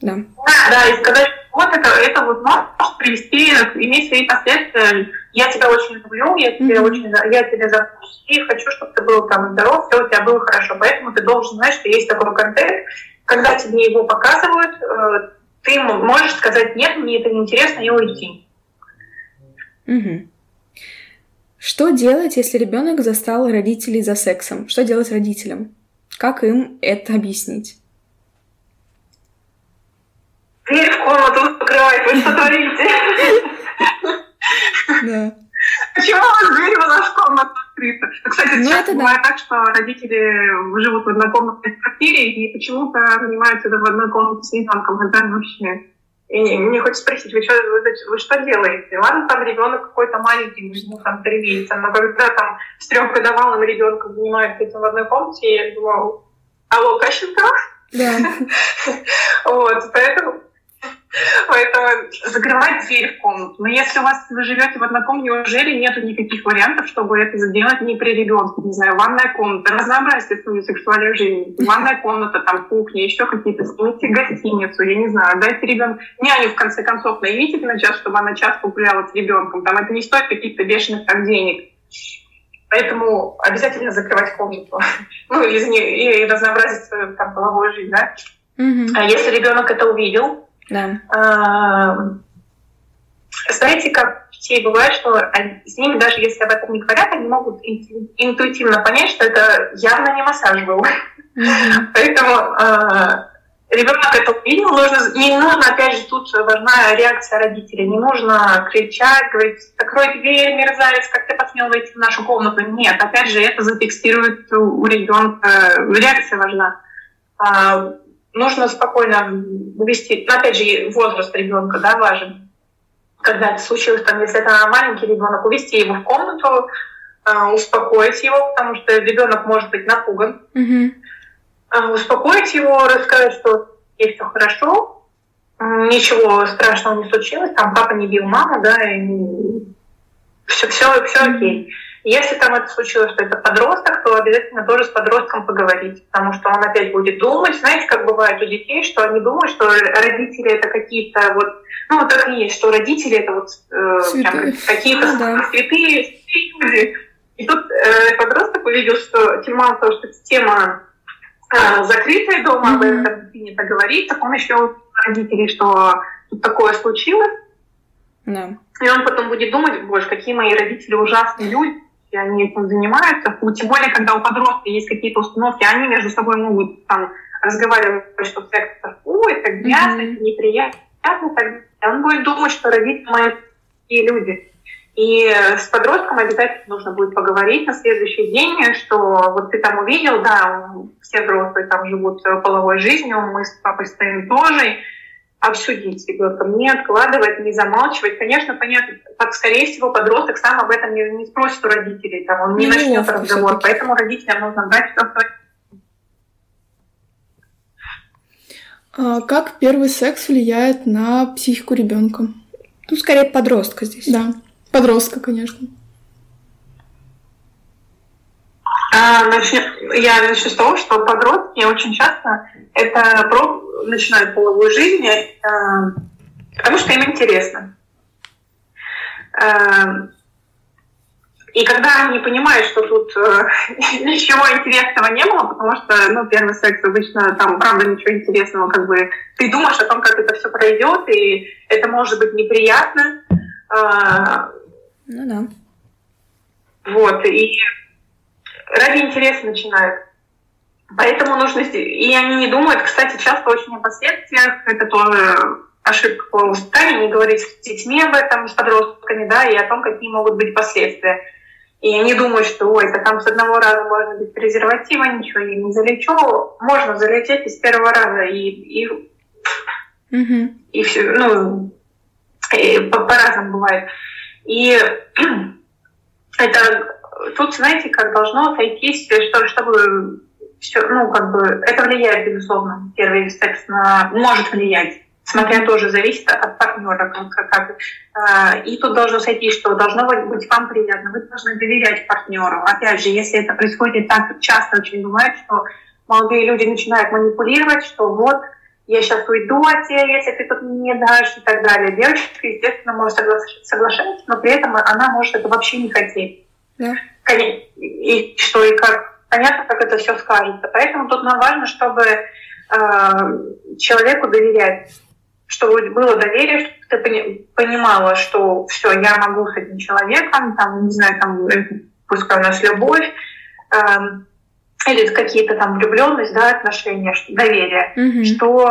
Да. Да, да, и сказать, вот это, это вот может привести, иметь свои последствия. Я тебя очень люблю, я тебе mm-hmm. очень, я тебя запущу, и хочу, чтобы ты был там здоров, все у тебя было хорошо. Поэтому ты должен знать, что есть такой контент, когда тебе его показывают, э, ты можешь сказать нет, мне это неинтересно, и уйти. Угу. Что делать, если ребенок застал родителей за сексом? Что делать родителям? Как им это объяснить? Дверь в комнату закрывать, вы что творите? [LAUGHS] Да. Почему у вас дверь в нашу комнату открыта? Кстати, ну, часто бывает да. так, что родители живут в однокомнатной квартире и почему-то занимаются в одной комнате с ребенком. Это вообще... И мне хочется спросить, вы что, вы, вы что делаете? Ладно, там ребенок какой-то маленький, ну, там, три месяца, но когда там с трехгодовалым ребенком занимаются этим в одной комнате, я думаю, алло, Кащенко? Да. [LAUGHS] Вот, поэтому Поэтому закрывать дверь в комнату. Но если у вас вы живете в одноком, неужели нету никаких вариантов, чтобы это сделать не при ребенке? Не знаю, ванная комната, разнообразие свою сексуальную жизнь. Ванная комната, там кухня, еще какие-то. Снимите гостиницу, я не знаю, дайте ребенку няню, в конце концов, наймите на час, чтобы она час погуляла с ребенком. Там это не стоит каких-то бешеных так денег. Поэтому обязательно закрывать комнату. Ну, и, и разнообразить свою там, половую жизнь, да? Mm-hmm. А если ребенок это увидел, да. А, знаете, как детей бывает, что с ними, даже если об этом не говорят, они могут интуитивно понять, что это явно не массаж был. Mm-hmm. [LAUGHS] Поэтому а, ребенок это увидел, нужно, не нужно, опять же, тут важна реакция родителей. Не нужно кричать, говорить, закрой дверь, мерзавец, как ты посмел войти в нашу комнату. Нет, опять же, это зафиксирует у ребенка. Реакция важна. Нужно спокойно вести, ну, опять же, возраст ребенка, да, важен. Когда это случилось, там, если это маленький ребенок, увести его в комнату, э, успокоить его, потому что ребенок может быть напуган. Mm-hmm. Э, успокоить его, рассказать, что есть все хорошо, ничего страшного не случилось, там папа не бил маму, да, и все, все, все окей. Если там это случилось, что это подросток, то обязательно тоже с подростком поговорить, потому что он опять будет думать. Знаете, как бывает у детей, что они думают, что родители это какие-то вот, ну вот так и есть, что родители это вот э, какие-то ну, да. святые, люди. И тут э, подросток увидел, что мало того, что тема э, закрытая дома, mm-hmm. об этом принято говорить, так он еще родителей, что тут такое случилось. Да. И он потом будет думать, боже, какие мои родители ужасные люди, и они этим занимаются. Ну, тем более, когда у подростка есть какие-то установки, они между собой могут там разговаривать, что секс фу, это грязно, mm-hmm. неприятно. Так, он будет думать, что родители мои такие люди. И с подростком обязательно нужно будет поговорить на следующий день, что вот ты там увидел, да, все взрослые там живут половой жизнью, мы с папой стоим тоже, обсудить с ребенком, не откладывать, не замалчивать. Конечно, понятно, так, скорее всего, подросток сам об этом не, не спросит у родителей, там, он не, не начнет разговор, поэтому родителям нужно брать все а Как первый секс влияет на психику ребенка? Ну, скорее подростка здесь. Да, подростка, конечно. А, я начну с того, что подростки очень часто это про, начинают половую жизнь, э, потому что им интересно. Э, И когда они понимают, что тут э, [LAUGHS] ничего интересного не было, потому что, ну, первый секс обычно там, правда, ничего интересного, как бы ты думаешь о том, как это все пройдет, и это может быть неприятно. Э, ну да. Вот, и ради интереса начинают. Поэтому нужно... И они не думают, кстати, часто очень о последствиях. Это тоже ошибка по воспитанию, не говорить с детьми об этом, с подростками, да, и о том, какие могут быть последствия. И они думают, что, ой, это там с одного раза можно без презерватива, ничего я не залечу. Можно залететь из первого раза, и, и, угу. и все, ну, и по- по-разному бывает. И [CLEARS THROAT] это тут, знаете, как должно сойтись, что, чтобы все, ну, как бы, это влияет, безусловно, первый секс на, может влиять смотря тоже зависит от партнера. Как, как, э, и тут должно сойти, что должно быть вам приятно, вы должны доверять партнеру. Опять же, если это происходит так часто, очень бывает, что молодые люди начинают манипулировать, что вот, я сейчас уйду от тебя, если ты тут не дашь и так далее. Девочка, естественно, может соглашаться, но при этом она может это вообще не хотеть. Да. И что, и как, понятно, как это все скажется. Поэтому тут нам важно, чтобы э, человеку доверять чтобы было доверие, чтобы ты понимала, что все, я могу с этим человеком, там, не знаю, там, пускай у нас любовь, э, или какие-то там влюбленность, да, отношения, доверие, mm-hmm. что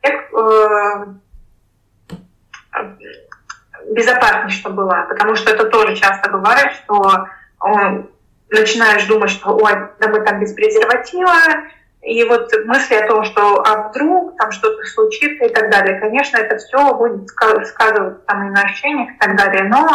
человек э, безопаснее, что было, потому что это тоже часто бывает, что он, начинаешь думать, что ой, да мы там без презерватива, и вот мысли о том, что а вдруг там что-то случится и так далее, конечно, это все будет сказываться там и на ощущениях и так далее. Но,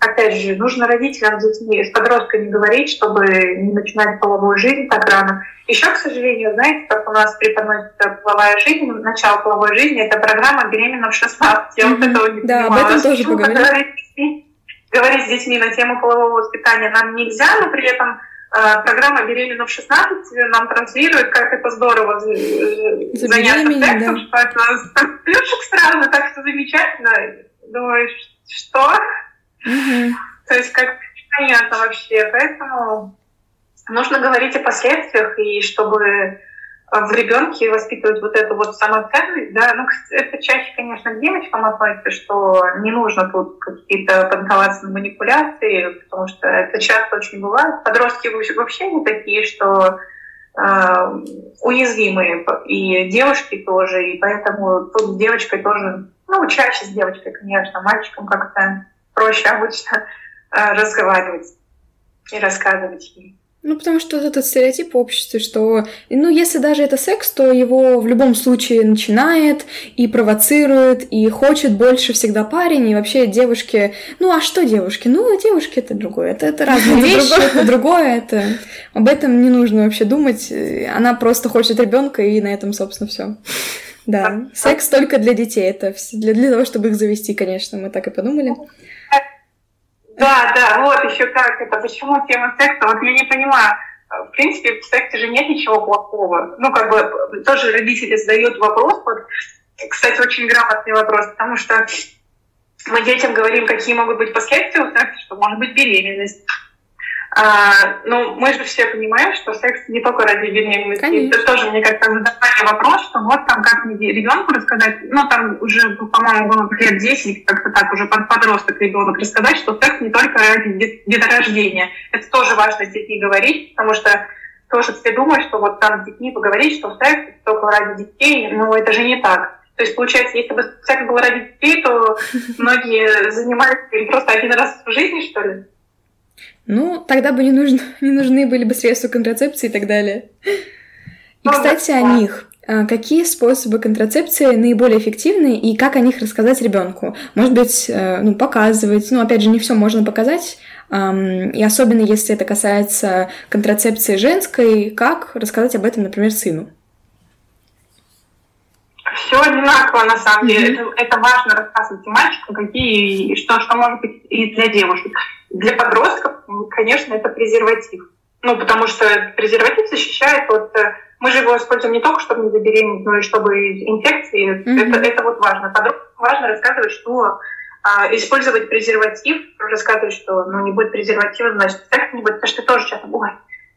опять же, нужно родителям с детьми, с подростками говорить, чтобы не начинать половую жизнь так рано. Еще, к сожалению, знаете, как у нас преподносится половая жизнь, начало половой жизни, это программа «Беременна в 16». Я вот этого не да, понимаю. об этом тоже поговорим. Говорить с детьми на тему полового воспитания нам нельзя, но при этом Э, программа «Беременна в 16» нам транслирует, как это здорово заняться сексом, да. что это [LAUGHS] плюшек сразу, так все замечательно. Думаешь, что? Угу. То есть как понятно вообще. Поэтому нужно говорить о последствиях, и чтобы в ребенке воспитывать вот эту вот самоценность, да, ну, это чаще, конечно, к девочкам относится, что не нужно тут какие-то поддаваться на манипуляции, потому что это часто очень бывает. Подростки вообще не такие, что э, уязвимые, и девушки тоже, и поэтому тут с девочкой тоже, ну, чаще с девочкой, конечно, мальчикам как-то проще обычно э, разговаривать и рассказывать ей. Ну, потому что вот этот стереотип в обществе, что, ну, если даже это секс, то его в любом случае начинает и провоцирует, и хочет больше всегда парень, и вообще девушки... Ну, а что девушки? Ну, девушки — это другое, это, это разные вещи, это другое, это... Об этом не нужно вообще думать, она просто хочет ребенка и на этом, собственно, все. Да, секс только для детей, это для, для того, чтобы их завести, конечно, мы так и подумали. Да, да, вот еще как это, почему тема секса, вот я не понимаю, в принципе, в сексе же нет ничего плохого. Ну, как бы, тоже родители задают вопрос, вот, кстати, очень грамотный вопрос, потому что мы детям говорим, какие могут быть последствия у секса, что может быть беременность, а, ну, мы же все понимаем, что секс не только ради беременности. Конечно. Это тоже мне как-то задавали вопрос, что вот там как мне ребенку рассказать, ну там уже, по-моему, было лет 10, как-то так, уже подросток ребенок, рассказать, что секс не только ради деторождения. Это тоже важно с детьми говорить, потому что тоже все думают, что вот там с детьми поговорить, что секс только ради детей, но это же не так. То есть, получается, если бы секс был ради детей, то многие занимались им просто один раз в жизни, что ли? Ну, тогда бы не, нужно, [LAUGHS] не нужны были бы средства контрацепции и так далее. И, кстати, о них. А, какие способы контрацепции наиболее эффективны и как о них рассказать ребенку? Может быть, э, ну, показывать. Ну, опять же, не все можно показать. И особенно если это касается контрацепции женской, как рассказать об этом, например, сыну? Все одинаково, на самом деле. Mm-hmm. Это, это важно рассказывать и мальчикам, какие, что, что может быть и для девушек. Для подростков, конечно, это презерватив. Ну, потому что презерватив защищает от... Э, мы же его используем не только, чтобы не забеременеть, но и чтобы инфекции. Mm-hmm. Это, это вот важно. Подросткам важно рассказывать, что а, использовать презерватив, рассказывать, что ну, не будет презерватива, значит, секса не будет, потому что тоже часто бывает.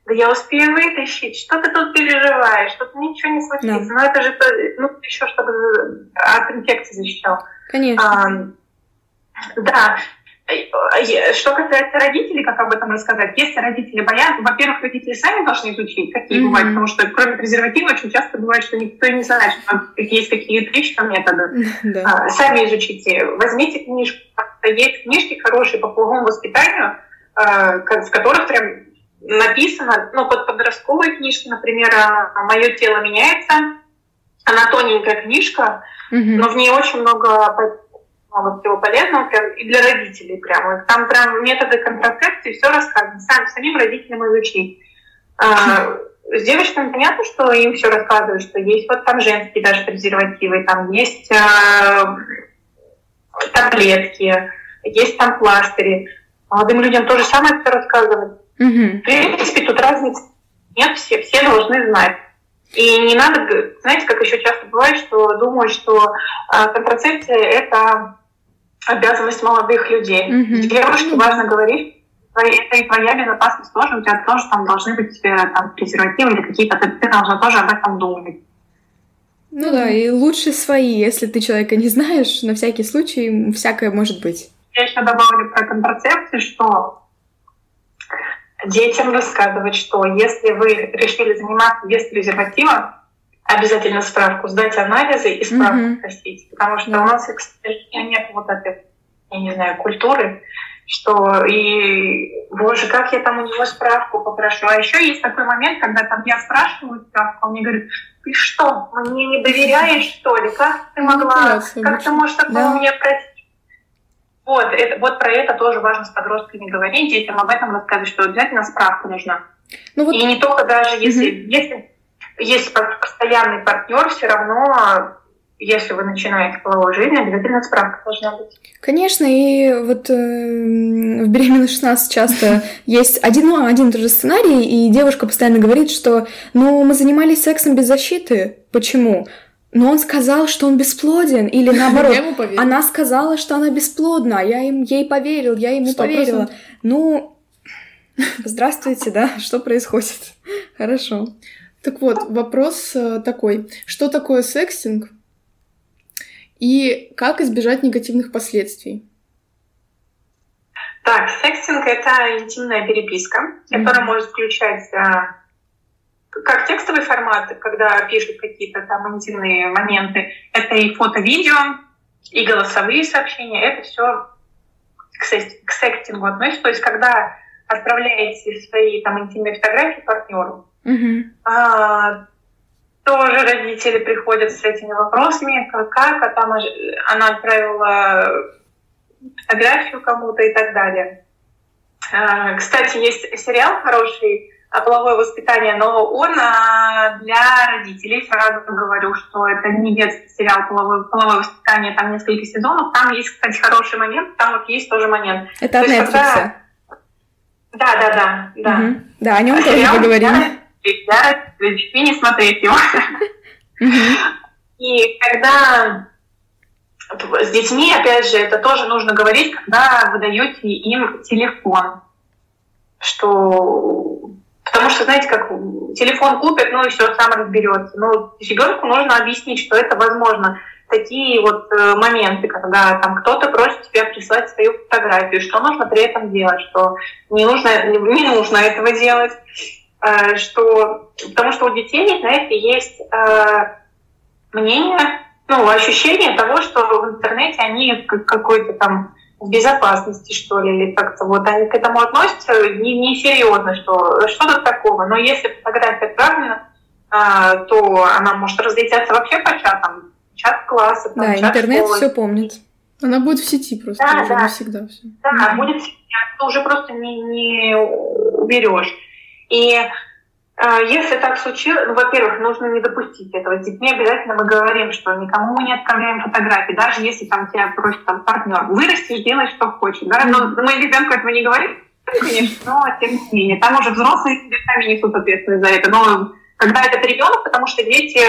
Да я успею вытащить, что ты тут переживаешь, что ничего не случится. Да. Но это же ну, еще чтобы от инфекции защищал. Конечно. А, да, Э, что касается родителей, как об этом рассказать, если родители боятся, во-первых, родители сами должны изучить, какие mm-hmm. бывают, потому что кроме презерватива очень часто бывает, что никто не знает, что есть какие-то там методы. [LAUGHS] Mm-hmm. А, сами изучите, возьмите книжку, есть книжки хорошие по половому воспитанию, а, в которых прям написано, ну, под подростковые книжки, например, «Мое тело меняется», она тоненькая книжка, но в ней очень много много всего полезного прям и для родителей прямо. Там прям методы контрацепции, все рассказано. Сам, самим родителям изучить. А, с девочками понятно, что им все рассказывают, что есть вот там женские даже презервативы, там есть а, таблетки, есть там пластыри. Молодым людям тоже самое все рассказывают. Угу. В принципе, тут разницы нет, все, все должны знать. И не надо, знаете, как еще часто бывает, что думают, что э, контрацепция это обязанность молодых людей. Mm-hmm. Девушке важно говорить, это и твоя безопасность тоже, у тебя тоже там должны быть э, там, презервативы или какие-то, ты, ты должна тоже об этом думать. Ну да, и лучше свои, если ты человека не знаешь, на всякий случай всякое может быть. Я еще добавлю про контрацепцию, что детям рассказывать, что если вы решили заниматься без презерватива, обязательно справку сдать анализы и справку mm-hmm. потому что у нас, к сожалению, нет вот этой, я не знаю, культуры, что и, боже, как я там у него справку попрошу. А еще есть такой момент, когда там я спрашиваю справку, он мне говорит, ты что, мне не доверяешь, что ли? Как ты могла, ну, как ты можешь такого да. мне просить? Вот, это, вот про это тоже важно с подростками говорить, детям об этом рассказывать, что обязательно справка нужна. Ну, вот... И не только даже если, mm-hmm. если есть постоянный партнер, все равно если вы начинаете половую жизнь, обязательно справка должна быть. Конечно, и вот э, в беременна 16 часто [LAUGHS] есть один, ну, один и тот же сценарий, и девушка постоянно говорит, что ну, мы занимались сексом без защиты. Почему? Но он сказал, что он бесплоден, или [LAUGHS] наоборот, она сказала, что она бесплодна, я им, ей поверил, я ему 100%. поверила. Ну, [LAUGHS] здравствуйте, да, что происходит? [LAUGHS] Хорошо. Так вот, вопрос э, такой. Что такое секстинг? И как избежать негативных последствий? Так, секстинг — это интимная переписка, mm-hmm. которая может включать а, как текстовый формат, когда пишут какие-то там интимные моменты. Это и фото-видео, и голосовые сообщения. Это все к, секстингу относится. То есть, когда отправляете свои там интимные фотографии партнеру, Угу. А, тоже родители приходят с этими вопросами, как, как а там она отправила фотографию кому-то и так далее. А, кстати, есть сериал хороший «Половое воспитание», но он а, для родителей. Сразу говорю, что это не детский сериал «Половое, половое воспитание», там несколько сезонов. Там есть, кстати, хороший момент, там вот есть тоже момент. Это от Netflix. Когда... Да, да, да. Да, угу. да о нем тоже поговорим для детей не смотреть его. [LAUGHS] И когда с детьми, опять же, это тоже нужно говорить, когда вы даете им телефон, что Потому что, знаете, как телефон купят, ну и все, сам разберется. Но ребенку нужно объяснить, что это возможно. Такие вот э, моменты, когда там кто-то просит тебя прислать свою фотографию, что нужно при этом делать, что не нужно, не нужно этого делать. Э, что потому что у детей, знаете, есть э, мнение, ну, ощущение того, что в интернете они какой-то там безопасности, что ли, или как-то вот они к этому относятся несерьезно, не что что тут такого. Но если фотография отправлена, э, то она может разлететься вообще по чатам, чат класса. Там, да, чат интернет школы. все помнит. Она будет в сети просто, да, уже да. навсегда все. Да, mm-hmm. будет в сети, ты уже просто не, не уберешь. И если так случилось, ну, во-первых, нужно не допустить этого. С детьми обязательно мы говорим, что никому мы не отправляем фотографии, даже если там тебя просит там, партнер. Вырастешь, делай, что хочешь. Да? Но мы ребенку этого не говорим, конечно, но тем не менее. Там уже взрослые сами несут ответственность за это. Но когда этот ребенок, потому что дети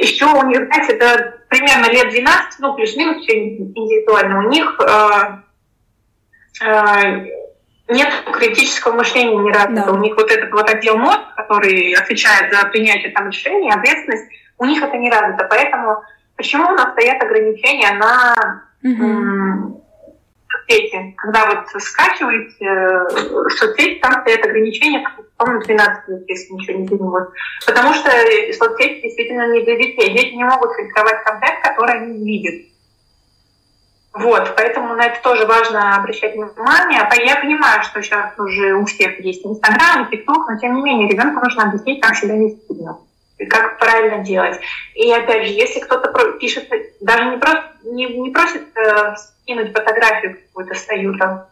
еще у них, знаете, это примерно лет 12, ну, плюс-минус, все индивидуально. У них э, э, нет критического мышления ни разу. Да. У них вот этот вот отдел мозга, который отвечает за принятие там решений, ответственность, у них это не развито. Поэтому почему у нас стоят ограничения на угу. соцсети? Когда вот скачиваете э, соцсети, там стоят ограничения, по-моему, 12 лет, если ничего не изменилось. Потому что соцсети действительно не для детей. Дети не могут фильтровать контент, который они видят. Вот, поэтому на это тоже важно обращать внимание. Я понимаю, что сейчас уже у всех есть Инстаграм ТикТок, но тем не менее ребенку нужно объяснить, как себя вести и как правильно делать. И опять же, если кто-то пишет, даже не, просто, не, не просит э, скинуть фотографию какую-то свою там,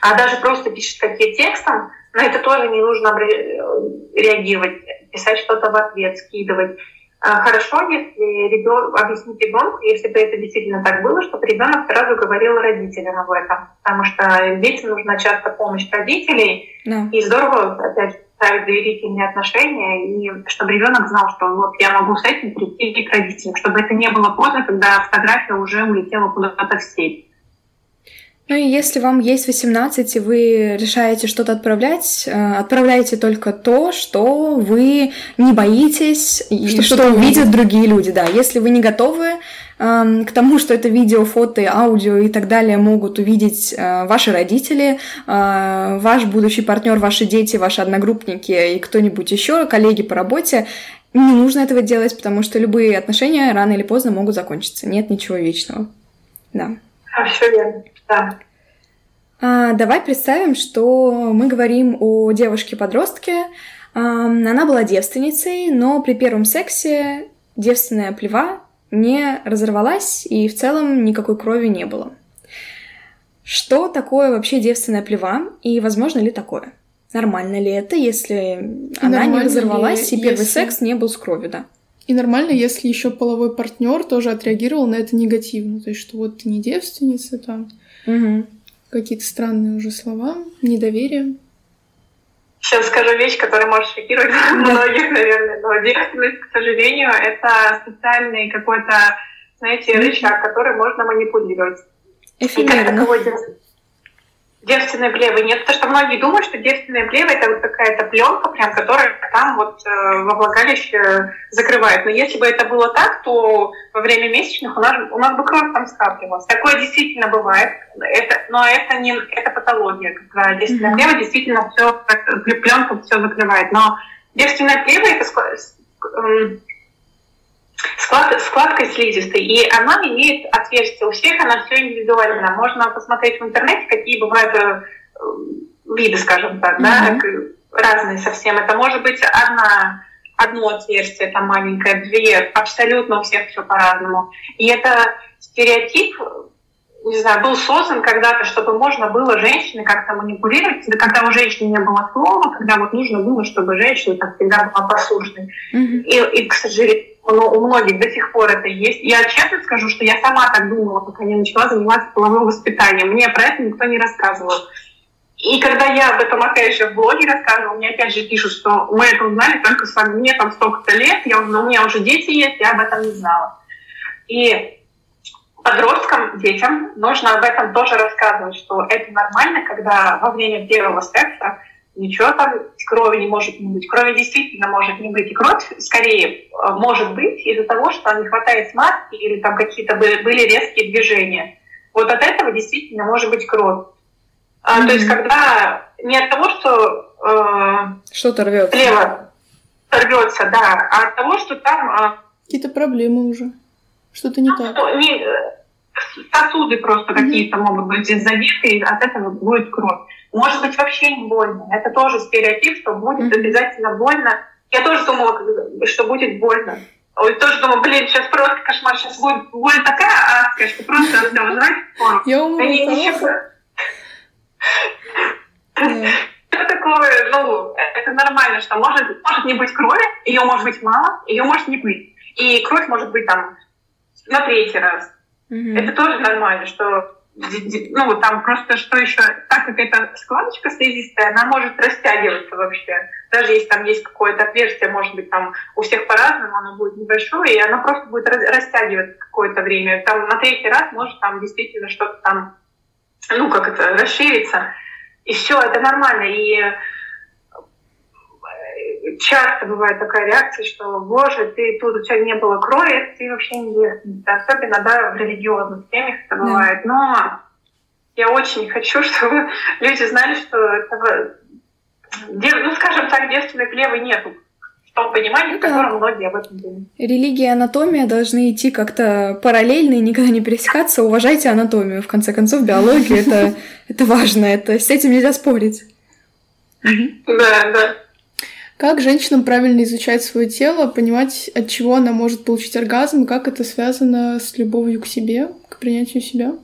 а даже просто пишет какие текстом, на это тоже не нужно реагировать, писать что-то в ответ, скидывать. А, хорошо, если ребенок, объяснить ребенку, если бы это действительно так было, чтобы ребенок сразу говорил родителям об этом. Потому что детям нужна часто помощь родителей. Да. И здорово, опять же, ставить доверительные отношения, и чтобы ребенок знал, что вот я могу с этим прийти к родителям, чтобы это не было поздно, когда фотография уже улетела куда-то в сеть. Ну и если вам есть 18, и вы решаете что-то отправлять, э, отправляйте только то, что вы не боитесь, что, и что увидят другие люди. Да, если вы не готовы эм, к тому, что это видео, фото, аудио и так далее могут увидеть э, ваши родители, э, ваш будущий партнер, ваши дети, ваши одногруппники и кто-нибудь еще, коллеги по работе, не нужно этого делать, потому что любые отношения рано или поздно могут закончиться. Нет ничего вечного. Да. А, все верно. Да. А, давай представим, что мы говорим о девушке-подростке. А, она была девственницей, но при первом сексе девственная плева не разорвалась, и в целом никакой крови не было. Что такое вообще девственная плева, и возможно ли такое? Нормально ли это, если она не разорвалась, ли, и первый если... секс не был с кровью, да? И нормально, если еще половой партнер тоже отреагировал на это негативно. То есть, что вот ты не девственница там. Угу. Какие-то странные уже слова, недоверие. Сейчас скажу вещь, которая может шокировать [LAUGHS] многих, наверное. Но девственность, к сожалению, это специальный какой-то, знаете, рычаг, который можно манипулировать. Эфемерно. И как таковой девственной плевы нет, потому что многие думают, что девственная плева это вот какая-то пленка, прям, которая там вот э, во влагалище закрывает. Но если бы это было так, то во время месячных у нас, у нас бы кровь там скапливалась. Такое действительно бывает, это, но это не это патология, когда девственная плева действительно все, пленка все закрывает. Но девственная плева это склад, складкой слизистой, и она имеет отверстие. У всех она все индивидуально. Можно посмотреть в интернете, какие бывают э, виды, скажем так, mm-hmm. да, разные совсем. Это может быть одна, одно отверстие, там маленькое, две, абсолютно у всех все по-разному. И это стереотип, не знаю, был создан когда-то, чтобы можно было женщины как-то манипулировать, когда у женщины не было слова, когда вот нужно было, чтобы женщина так всегда была послушной. Mm-hmm. И, и, к сожалению, но у многих до сих пор это есть. Я честно скажу, что я сама так думала, пока я начала заниматься половым воспитанием. Мне про это никто не рассказывал. И когда я об этом опять же в блоге рассказывала, мне опять же пишут, что мы это узнали только с вами, мне там столько-то лет, я, у меня уже дети есть, я об этом не знала. И подросткам, детям нужно об этом тоже рассказывать, что это нормально, когда во время первого секса ничего там с крови не может не быть. Крови действительно может не быть. И кровь скорее э, может быть из-за того, что не хватает смазки или там какие-то были, были резкие движения. Вот от этого действительно может быть кровь. А, mm-hmm. То есть когда не от того, что э, что-то рвется, слева рвется, да, а от того, что там э, какие-то проблемы уже, что-то не ну, так. Не, э, сосуды просто mm-hmm. какие-то могут быть задеты, и от этого будет кровь. Может быть, вообще не больно. Это тоже стереотип, что будет mm-hmm. обязательно больно. Я тоже думала, что будет больно. Ой, тоже думала, блин, сейчас просто кошмар, сейчас будет боль такая адская, что просто надо вызывать скорую. Я умру. Что такое, ну, это нормально, что может, может не быть крови, ее может быть мало, ее может не быть. И кровь может быть там на третий раз. Mm-hmm. Это тоже нормально, что ну, там просто что еще, так как эта складочка слизистая, она может растягиваться вообще. Даже если там есть какое-то отверстие, может быть, там у всех по-разному, оно будет небольшое, и оно просто будет растягиваться какое-то время. Там на третий раз может там действительно что-то там, ну, как это, расшириться. И все, это нормально. И часто бывает такая реакция, что, боже, ты тут у тебя не было крови, ты вообще не. Особенно, да, в религиозных семьях это бывает. Да. Но я очень хочу, [LAUGHS] чтобы люди знали, что этого, ну, скажем так, девственной плевы нету в том понимании, в котором многие об этом думают. Религия и анатомия должны идти как-то параллельно и никогда не пересекаться. Уважайте анатомию. В конце концов, биология [LAUGHS] это важно. Это, с этим нельзя спорить. Да, да. Как женщинам правильно изучать свое тело, понимать, от чего она может получить оргазм, и как это связано с любовью к себе, к принятию себя?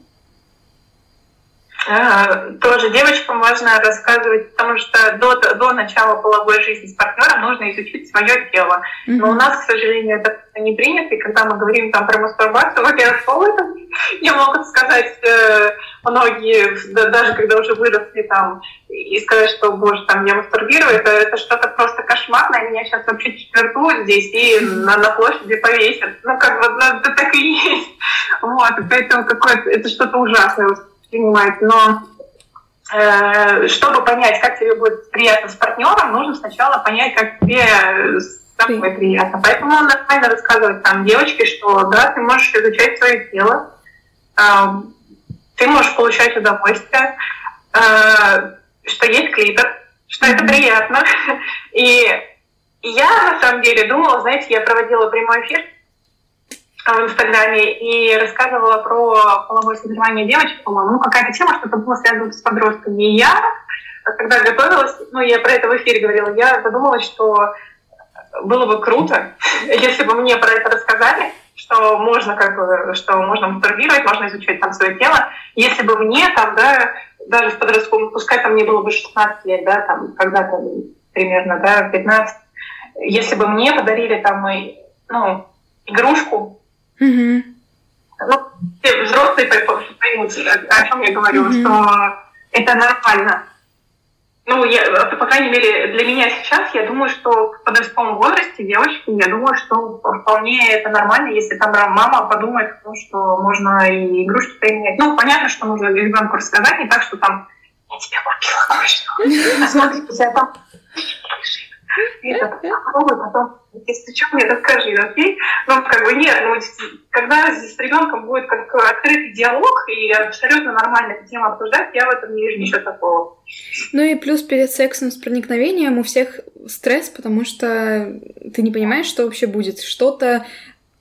А, тоже девочкам важно рассказывать, потому что до, до начала половой жизни с партнером нужно изучить свое тело. Mm-hmm. Но у нас, к сожалению, это не принято. И когда мы говорим там про мастурбацию, во-первых, что это [LAUGHS] не могут сказать э, многие, да, даже когда уже выросли там, и сказать, что, боже, там я мастурбирую, это, это что-то просто кошмарное, меня сейчас вообще четвертуют здесь и на, на площади повесят. Ну, как бы, ну, это так и есть. [LAUGHS] Вот, поэтому какое-то, это что-то ужасное воспринимать. Но э, чтобы понять, как тебе будет приятно с партнером, нужно сначала понять, как тебе с тобой приятно. Поэтому нормально рассказывать там девочке, что да, ты можешь изучать свое тело, э, ты можешь получать удовольствие, э, что есть клитор, что это приятно. [LAUGHS] И я, на самом деле, думала, знаете, я проводила прямой эфир в Инстаграме и рассказывала про половое созревание девочек, по-моему, ну, какая-то тема, что-то было связано с подростками. И я, когда готовилась, ну, я про это в эфире говорила, я задумалась, что было бы круто, [LAUGHS] если бы мне про это рассказали, что можно как бы, что можно мастурбировать, можно изучать там свое тело. Если бы мне там, да, даже в подростковом, пускай там мне было бы 16 лет, да, там когда-то примерно, да, 15, если бы мне подарили там, ну, игрушку, Mm-hmm. Ну, все взрослые поймут, о чем я говорю, что это нормально. Ну, я, по крайней мере, для меня сейчас, я думаю, что в подростковом возрасте девочки, я думаю, что вполне это нормально, если там мама подумает о том, что можно и игрушки применять. Ну, понятно, что нужно ребенку рассказать, не так, что там я тебе купила кое-что. [LAUGHS] Смотри, у тебя там это, попробуй потом, если что, мне расскажи, окей? Ну, как бы нет, ну, когда с ребенком будет как открытый диалог и абсолютно нормально эту тему обсуждать, я в этом не вижу ничего такого. Ну и плюс перед сексом с проникновением у всех стресс, потому что ты не понимаешь, что вообще будет. Что-то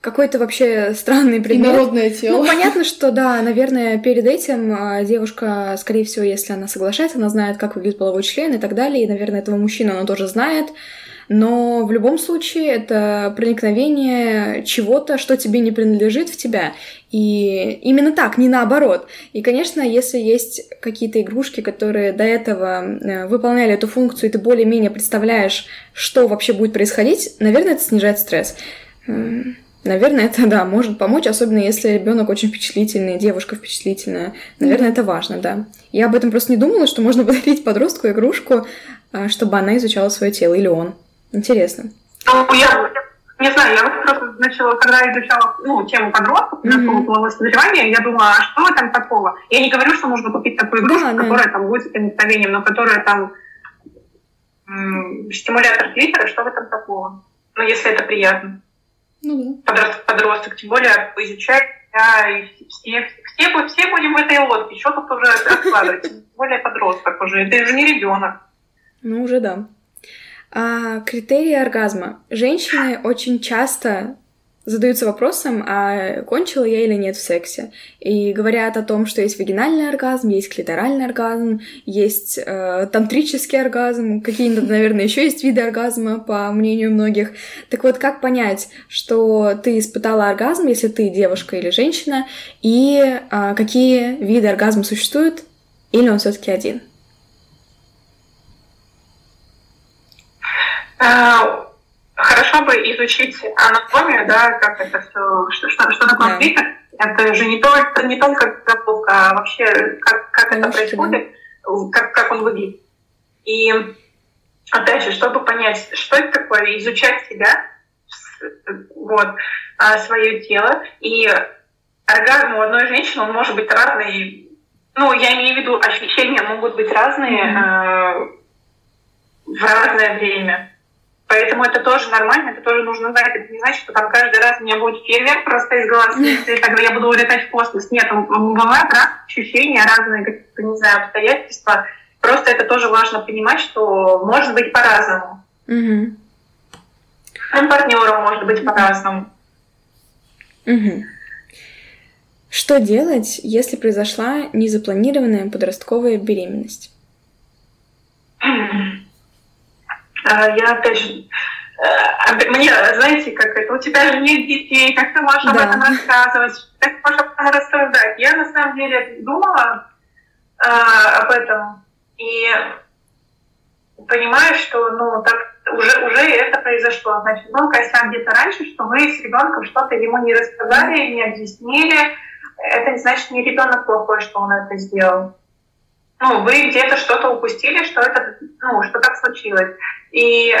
какой-то вообще странный предмет. Инородное тело. Ну, понятно, что да, наверное, перед этим а, девушка, скорее всего, если она соглашается, она знает, как выглядит половой член и так далее, и, наверное, этого мужчину она тоже знает. Но в любом случае это проникновение чего-то, что тебе не принадлежит в тебя. И именно так, не наоборот. И, конечно, если есть какие-то игрушки, которые до этого э, выполняли эту функцию, и ты более-менее представляешь, что вообще будет происходить, наверное, это снижает стресс. Наверное, это да, может помочь, особенно если ребенок очень впечатлительный, девушка впечатлительная. Наверное, mm-hmm. это важно, да. Я об этом просто не думала, что можно [LAUGHS] подарить подростку игрушку, а, чтобы она изучала свое тело, или он. Интересно. Ну, я не знаю, я вот просто начала, когда изучала ну, тему подростков, mm-hmm. полового созревания, я думала, а что там такого? Я не говорю, что нужно купить такую игрушку, да, которая да. там будет с проникновением, но которая там м- стимулятор клитора, что в этом такого? Ну, если это приятно. Ну, да. Подросток, подросток, тем более изучать, да, и все, все, все будем в этой лодке, что тут уже [LAUGHS] откладывать, тем более подросток уже, это же не ребенок. Ну, уже да. А, критерии оргазма. Женщины очень часто задаются вопросом, а кончила я или нет в сексе. И говорят о том, что есть вагинальный оргазм, есть клиторальный оргазм, есть э, тантрический оргазм, какие-то, наверное, еще есть виды оргазма, по мнению многих. Так вот, как понять, что ты испытала оргазм, если ты девушка или женщина, и э, какие виды оргазма существуют, или он все-таки один? А, хорошо бы изучить анатомию, да, как это все, что, что, что такое да. Это же не только, не только готовка, а вообще как, как это происходит, как, как он выглядит. И опять же, чтобы понять, что это такое, изучать себя, вот, а, свое тело. И оргазм у одной женщины, он может быть разный. Ну, я имею в виду, ощущения могут быть разные mm-hmm. э, в разное время. Поэтому это тоже нормально, это тоже нужно знать. Это не значит, что там каждый раз у меня будет фейерверк просто из глаз, и тогда я буду улетать в космос. Нет, бывают разные ощущения, разные, какие-то, не знаю, обстоятельства. Просто это тоже важно понимать, что может быть по-разному. Угу. партнером может быть по-разному. Угу. Что делать, если произошла незапланированная подростковая беременность? [CLEARS THROAT] А, я опять же, э, мне, знаете, как это, у тебя же нет детей, как ты можешь да. об этом рассказывать, как ты можешь об этом рассуждать. Я на самом деле думала э, об этом и понимаю, что ну так уже, уже это произошло. Значит, был косяк где-то раньше, что вы с ребенком что-то ему не рассказали, не объяснили. Это не значит, не ребенок плохой, что он это сделал ну, вы где-то что-то упустили, что это, ну, что так случилось. И э,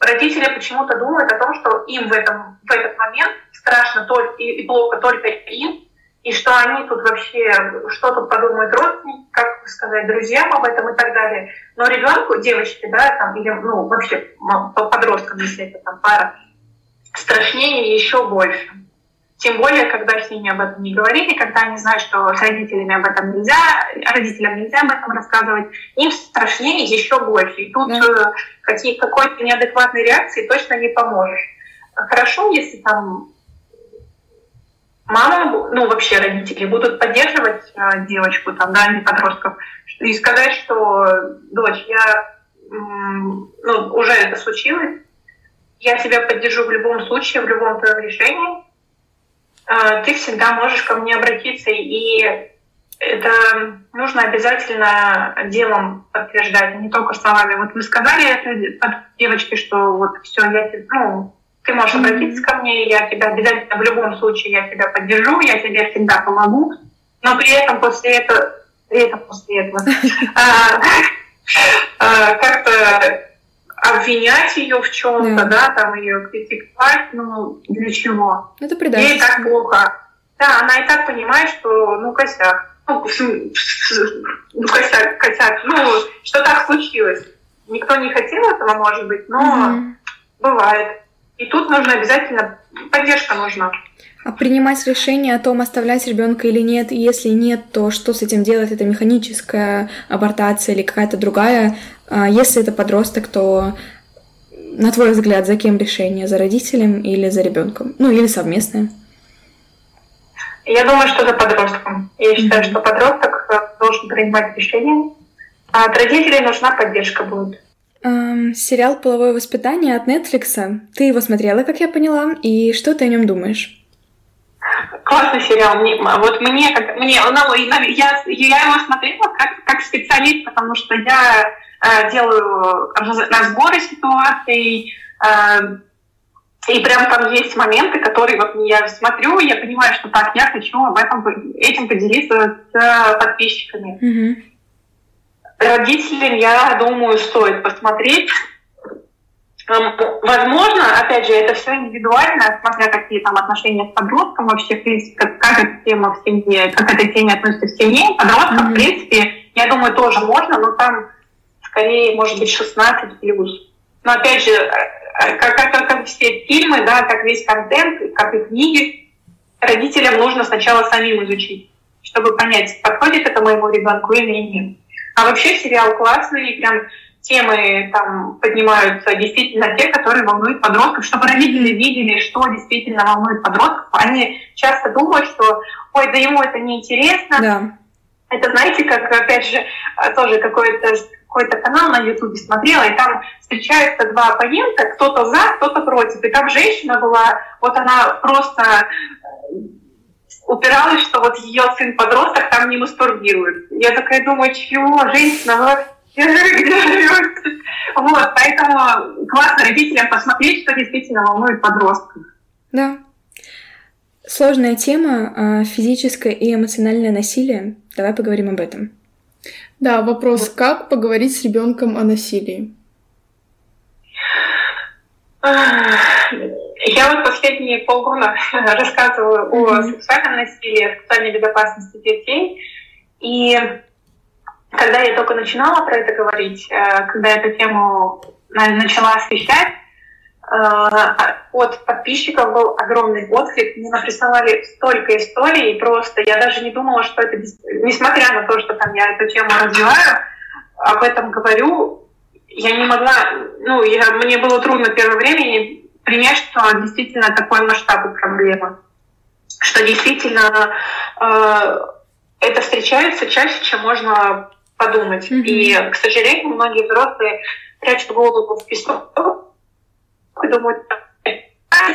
родители почему-то думают о том, что им в, этом, в этот момент страшно только, и, и плохо только им, и что они тут вообще, что тут подумают родственники, как сказать, друзьям об этом и так далее. Но ребенку, девочке, да, там, или, ну, вообще подросткам, если это там пара, страшнее еще больше. Тем более, когда с ними об этом не говорили, когда они знают, что с родителями об этом нельзя, родителям нельзя об этом рассказывать, им страшнее еще больше. И тут да. Э, какие, какой-то неадекватной реакции точно не поможешь. Хорошо, если там мама, ну вообще родители будут поддерживать э, девочку, там, да, не подростков, и сказать, что дочь, я, ну, уже это случилось, я тебя поддержу в любом случае, в любом твоем решении, а, ты всегда можешь ко мне обратиться, и это нужно обязательно делом подтверждать, не только словами. Вот вы сказали это девочке, что вот все, я ну, ты можешь обратиться ко мне, я тебя обязательно в любом случае я тебя поддержу, я тебе всегда помогу, но при этом после этого, при этом после этого [LAUGHS] а, а, как-то обвинять ее в чем-то, да. да, там ее критиковать, ну для чего? Это предательство. Ей так плохо. Да, она и так понимает, что ну косяк. Ну, ну косяк, косяк, ну, что так случилось. Никто не хотел этого, может быть, но угу. бывает. И тут нужно обязательно, поддержка нужна. А принимать решение о том, оставлять ребенка или нет, и если нет, то что с этим делать? Это механическая абортация или какая-то другая а если это подросток, то на твой взгляд, за кем решение? За родителем или за ребенком? Ну, или совместное? Я думаю, что за подростком. Я считаю, что подросток э, должен принимать решение, а от родителей нужна поддержка будет. Um, сериал «Половое воспитание» от Netflix. Ты его смотрела, как я поняла, и что ты о нем думаешь? Классный сериал. Мне, вот мне, как, мне ну, я, я его смотрела как, как специалист, потому что я Э, делаю разборы ситуаций, э, и прям там есть моменты, которые вот я смотрю, и я понимаю, что так, я хочу об этом этим поделиться с подписчиками. Mm-hmm. Родителям, я думаю, стоит посмотреть. Эм, возможно, опять же, это все индивидуально, смотря какие там отношения с подростком, вообще, в принципе, как, как эта тема в семье, как эта тема относится в семье, подросткам, mm-hmm. в принципе, я думаю, тоже можно, но там скорее, может быть, 16 плюс. Но опять же, э, э, как, как, как все фильмы, да, как весь контент, как и книги, родителям нужно сначала самим изучить, чтобы понять, подходит это моему ребенку или нет. А вообще сериал классный, прям темы там поднимаются действительно те, которые волнуют подростков, чтобы родители видели, что действительно волнует подростков. Они часто думают, что ой, да ему это неинтересно. Да. Это, знаете, как, опять же, тоже какое-то какой-то канал на Ютубе смотрела, и там встречаются два оппонента, кто-то за, кто-то против. И там женщина была, вот она просто э, упиралась, что вот ее сын подросток там не мастурбирует. Я такая думаю, чего, женщина, вы где. Вот, поэтому классно родителям посмотреть, что действительно волнует подростков. Да. Сложная тема а, физическое и эмоциональное насилие. Давай поговорим об этом. Да, вопрос, как поговорить с ребенком о насилии? Я вот последние полгода [LAUGHS] рассказываю о сексуальном насилии, сексуальной безопасности детей. И когда я только начинала про это говорить, э, когда эту тему начала освещать, э, от подписчиков был огромный отклик. Мне наприсовали столько историй, просто я даже не думала, что это, несмотря на то, что там я эту тему развиваю, об этом говорю, я не могла, ну, я, мне было трудно первое время принять, что действительно такой масштаб проблемы, что действительно э, это встречается чаще, чем можно подумать. Mm-hmm. И, к сожалению, многие взрослые прячут голову в песок и думают,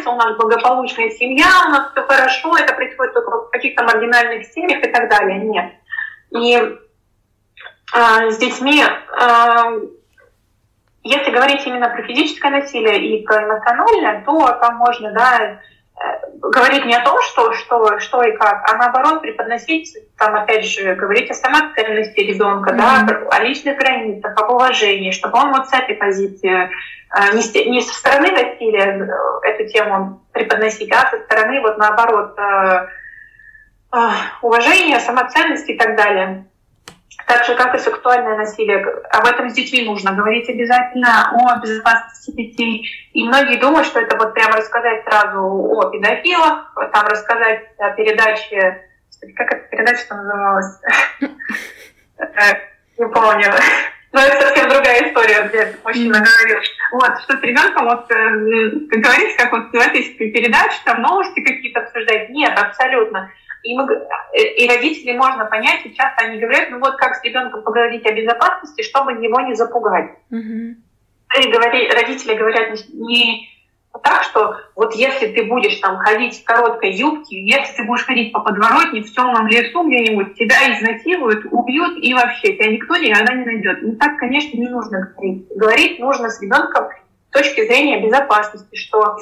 у нас благополучная семья, у нас все хорошо, это происходит только в каких-то маргинальных семьях и так далее. Нет. И э, с детьми, э, если говорить именно про физическое насилие и про эмоциональное, то там можно, да, говорить не о том, что, что, что и как, а наоборот преподносить, там опять же, говорить о самоценности ребенка, mm-hmm. да, о личных границах, о уважении, чтобы он вот с этой позиции, э, не, не со стороны насилия э, эту тему преподносить, а со стороны вот наоборот э, уважения, самоценности и так далее. Так же, как и сексуальное насилие. Об этом с детьми нужно говорить обязательно, о безопасности детей. И многие думают, что это вот прямо рассказать сразу о педофилах, там рассказать о передаче... Как эта передача называлась? [LAUGHS] Не помню. Но это совсем другая история, где мужчина говорил. Вот, что с ребенком вот э, говорить, как вот в этой передаче, там новости какие-то обсуждать. Нет, абсолютно. И, мы, и родителей можно понять, и часто они говорят, ну вот как с ребенком поговорить о безопасности, чтобы его не запугать. Mm-hmm. И говори, родители говорят не так, что вот если ты будешь там ходить в короткой юбке, если ты будешь ходить по подворотне в темном лесу где-нибудь, тебя изнасилуют, убьют и вообще тебя никто никогда не найдет. Ну так, конечно, не нужно говорить. Говорить нужно с ребенком с точки зрения безопасности, что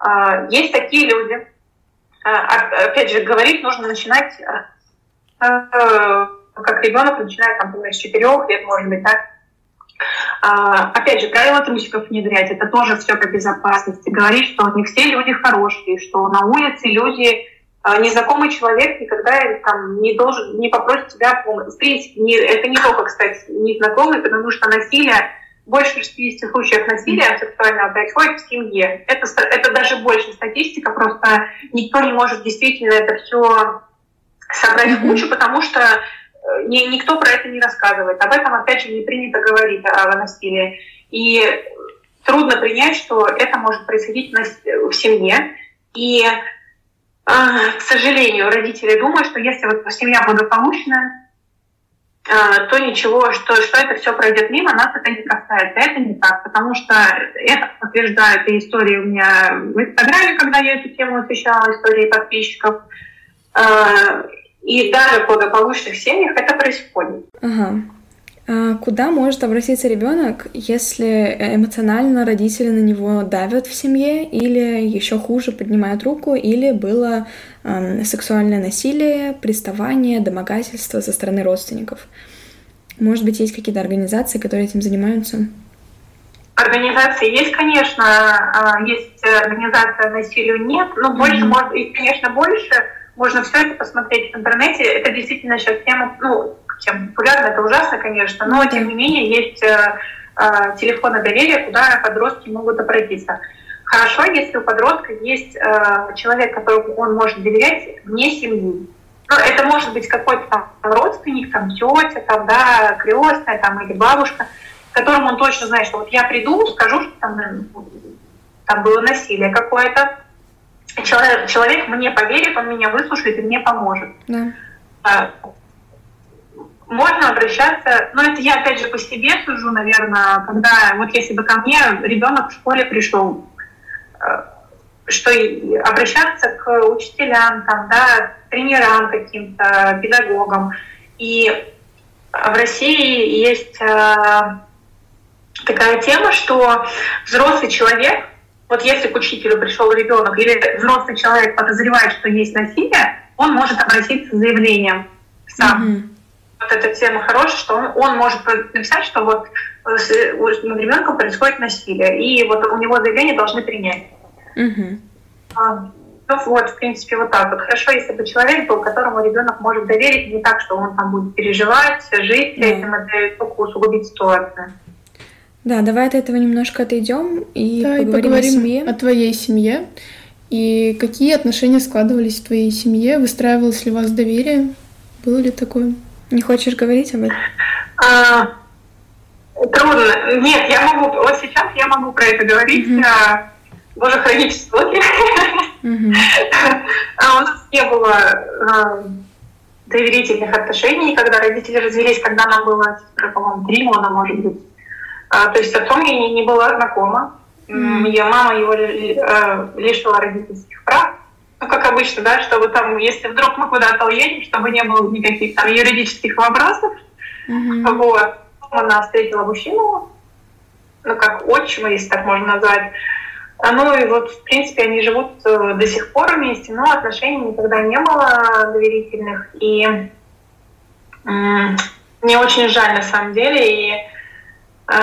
э, есть такие люди, опять же, говорить нужно начинать, э, э, как ребенок начинает, там, с четырех лет, может быть, так. А, опять же, правила трусиков внедрять, это тоже все по безопасности. Говорить, что не все люди хорошие, что на улице люди незнакомый человек никогда там, не должен, не попросит тебя помощи. В принципе, не, это не только, кстати, незнакомый, потому что насилие больше 60 случаев насилия сексуального происходит в семье. Это, это даже больше статистика, просто никто не может действительно это все собрать в кучу, потому что э, ни, никто про это не рассказывает. Об этом, опять же, не принято говорить о, о насилии. И трудно принять, что это может происходить в семье. И, э, к сожалению, родители думают, что если вот семья благополучная, то ничего, что, что это все пройдет мимо, нас это не касается. Это не так, потому что это подтверждает и истории у меня в Инстаграме, когда я эту тему освещала, истории подписчиков. А, и даже в благополучных семьях это происходит. Ага. А куда может обратиться ребенок, если эмоционально родители на него давят в семье, или еще хуже поднимают руку, или было э, сексуальное насилие, приставание, домогательство со стороны родственников? Может быть, есть какие-то организации, которые этим занимаются? Организации есть, конечно, а, есть организация насилию нет, но больше, mm-hmm. может, и, конечно, больше можно все это посмотреть в интернете. Это действительно сейчас тема, ну, чем популярно, это ужасно, конечно, но тем не менее есть э, э, телефоны доверия, куда подростки могут обратиться. Хорошо, если у подростка есть э, человек, которому он может доверять вне семьи. Ну, это может быть какой-то там родственник, там тетя, там, да, крестная, там, или бабушка, которому он точно знает, что вот я приду, скажу, что там, там было насилие какое-то. Человек, человек мне поверит, он меня выслушает и мне поможет. Да. А, можно обращаться, но это я опять же по себе сужу, наверное, когда вот если бы ко мне ребенок в школе пришел, э, что обращаться к учителям, там, да, тренерам каким-то, педагогам. И в России есть такая тема, что взрослый человек, вот если к учителю пришел ребенок или взрослый человек подозревает, что есть насилие, он может обратиться с заявлением сам. Mm-hmm. Вот эта тема хорошая, что он, он может написать, что вот с, над ребенком происходит насилие, и вот у него заявление должны принять. Mm-hmm. А, ну вот, в принципе, вот так вот. Хорошо, если бы человек был, которому ребенок может доверить, не так, что он там будет переживать, жить yeah. этим, это только усугубить ситуацию. Да, давай от этого немножко отойдем и да, поговорим, и поговорим о семье. О твоей семье. И какие отношения складывались в твоей семье? Выстраивалось ли у вас доверие? Было ли такое? Не хочешь говорить об этом? А, трудно. Нет, я могу. Вот сейчас я могу про это говорить. Mm-hmm. А, Боже, хранить слухи. Mm-hmm. а у нас не было а, доверительных отношений, когда родители развелись, когда нам было, по-моему, три года, может быть. А, то есть с отцом я не, не была знакома. Mm. Ее мама его э, лишила родительских прав. Ну, как обычно, да, чтобы там, если вдруг мы куда-то уедем, чтобы не было никаких там юридических вопросов. Mm-hmm. Вот. Она встретила мужчину, ну, как отчима, если так можно назвать. А, ну и вот, в принципе, они живут э, до сих пор вместе, но отношений никогда не было доверительных. И мне очень жаль на самом деле. И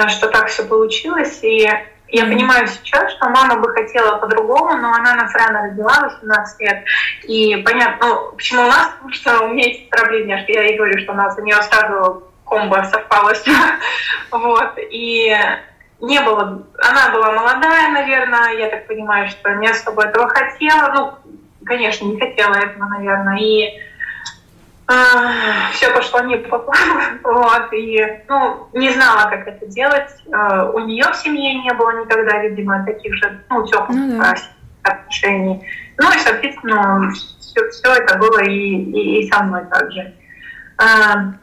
что так все получилось. И я понимаю сейчас, что мама бы хотела по-другому, но она нас рано родила, 18 лет. И понятно, ну, почему у нас, потому что у меня есть проблемы, что я ей говорю, что у нас у нее сразу комбо совпало [LAUGHS] Вот. И не было, она была молодая, наверное, я так понимаю, что не особо этого хотела. Ну, конечно, не хотела этого, наверное. И а, все пошло не по плану, [LAUGHS] вот, и, ну, не знала, как это делать. А, у нее в семье не было никогда, видимо, таких же, ну, теплых ну, да. отношений. Ну, и, соответственно, все, все это было и, и, и со мной также. А,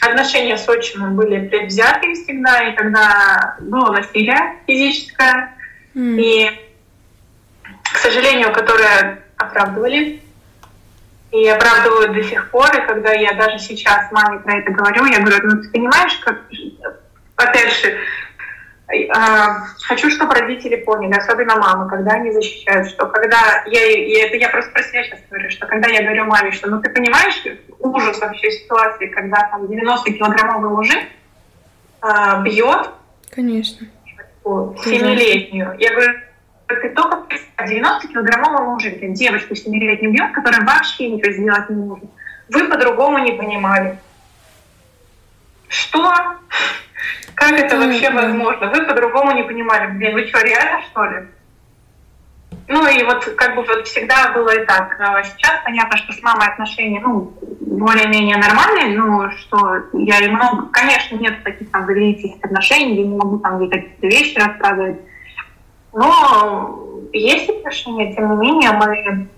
отношения с отчимом были предвзятые всегда, и когда было насилие физическое, mm. и, к сожалению, которое оправдывали и оправдывают до сих пор. И когда я даже сейчас маме про это говорю, я говорю, ну ты понимаешь, как, опять же, э, хочу, чтобы родители поняли, особенно мамы, когда они защищают, что когда я, и это я просто про себя сейчас говорю, что когда я говорю маме, что ну ты понимаешь ужас вообще ситуации, когда там 90-килограммовый мужик э, бьет Конечно. семилетнюю. Я говорю, только 90-килограммовый мужик, девочку 7-летнюю бьет, которая вообще ничего сделать не может. Вы по-другому не понимали. Что? Как это вообще возможно? Вы по-другому не понимали. Блин, вы что, реально, что ли? Ну и вот как бы вот всегда было и так. А сейчас понятно, что с мамой отношения, ну, более-менее нормальные, ну, что я и много, конечно, нет таких там доверительных отношений, я не могу там ей какие-то вещи рассказывать но есть отношения, тем не менее, мы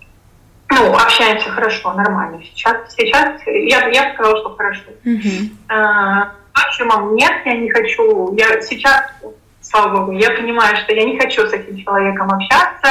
ну, общаемся хорошо, нормально. Сейчас, сейчас я, я сказала, что хорошо. Mm-hmm. А, нет, я не хочу. Я сейчас, слава богу, я понимаю, что я не хочу с этим человеком общаться,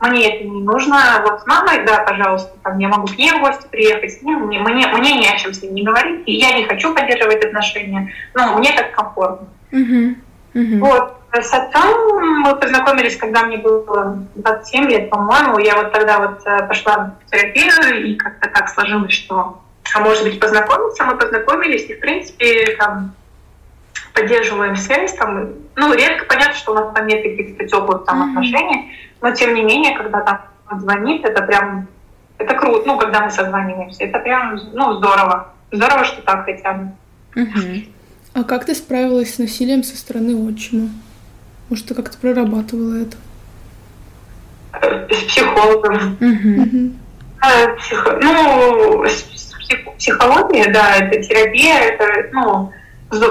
мне это не нужно. Вот с мамой, да, пожалуйста, там я могу к ней в гости приехать, с ним, мне, мне, мне не о чем с ним не говорить, и я не хочу поддерживать отношения, но мне так комфортно. Mm-hmm. Mm-hmm. Вот. С отцом мы познакомились, когда мне было 27 лет, по-моему. Я вот тогда вот э, пошла в терапию, и как-то так сложилось, что, а может быть, познакомиться. Мы познакомились, и, в принципе, там, поддерживаем связь. Там, ну, редко понятно, что у нас там нет каких-то теплых там mm-hmm. отношений, но, тем не менее, когда там он звонит, это прям, это круто, ну, когда мы созваниваемся, это прям, ну, здорово. Здорово, что так хотя бы. Mm-hmm. А как ты справилась с насилием со стороны отчима? Может, ты как-то прорабатывала это? С психологом. Угу. А, психо... Ну, псих... психология, да, это терапия, это, ну,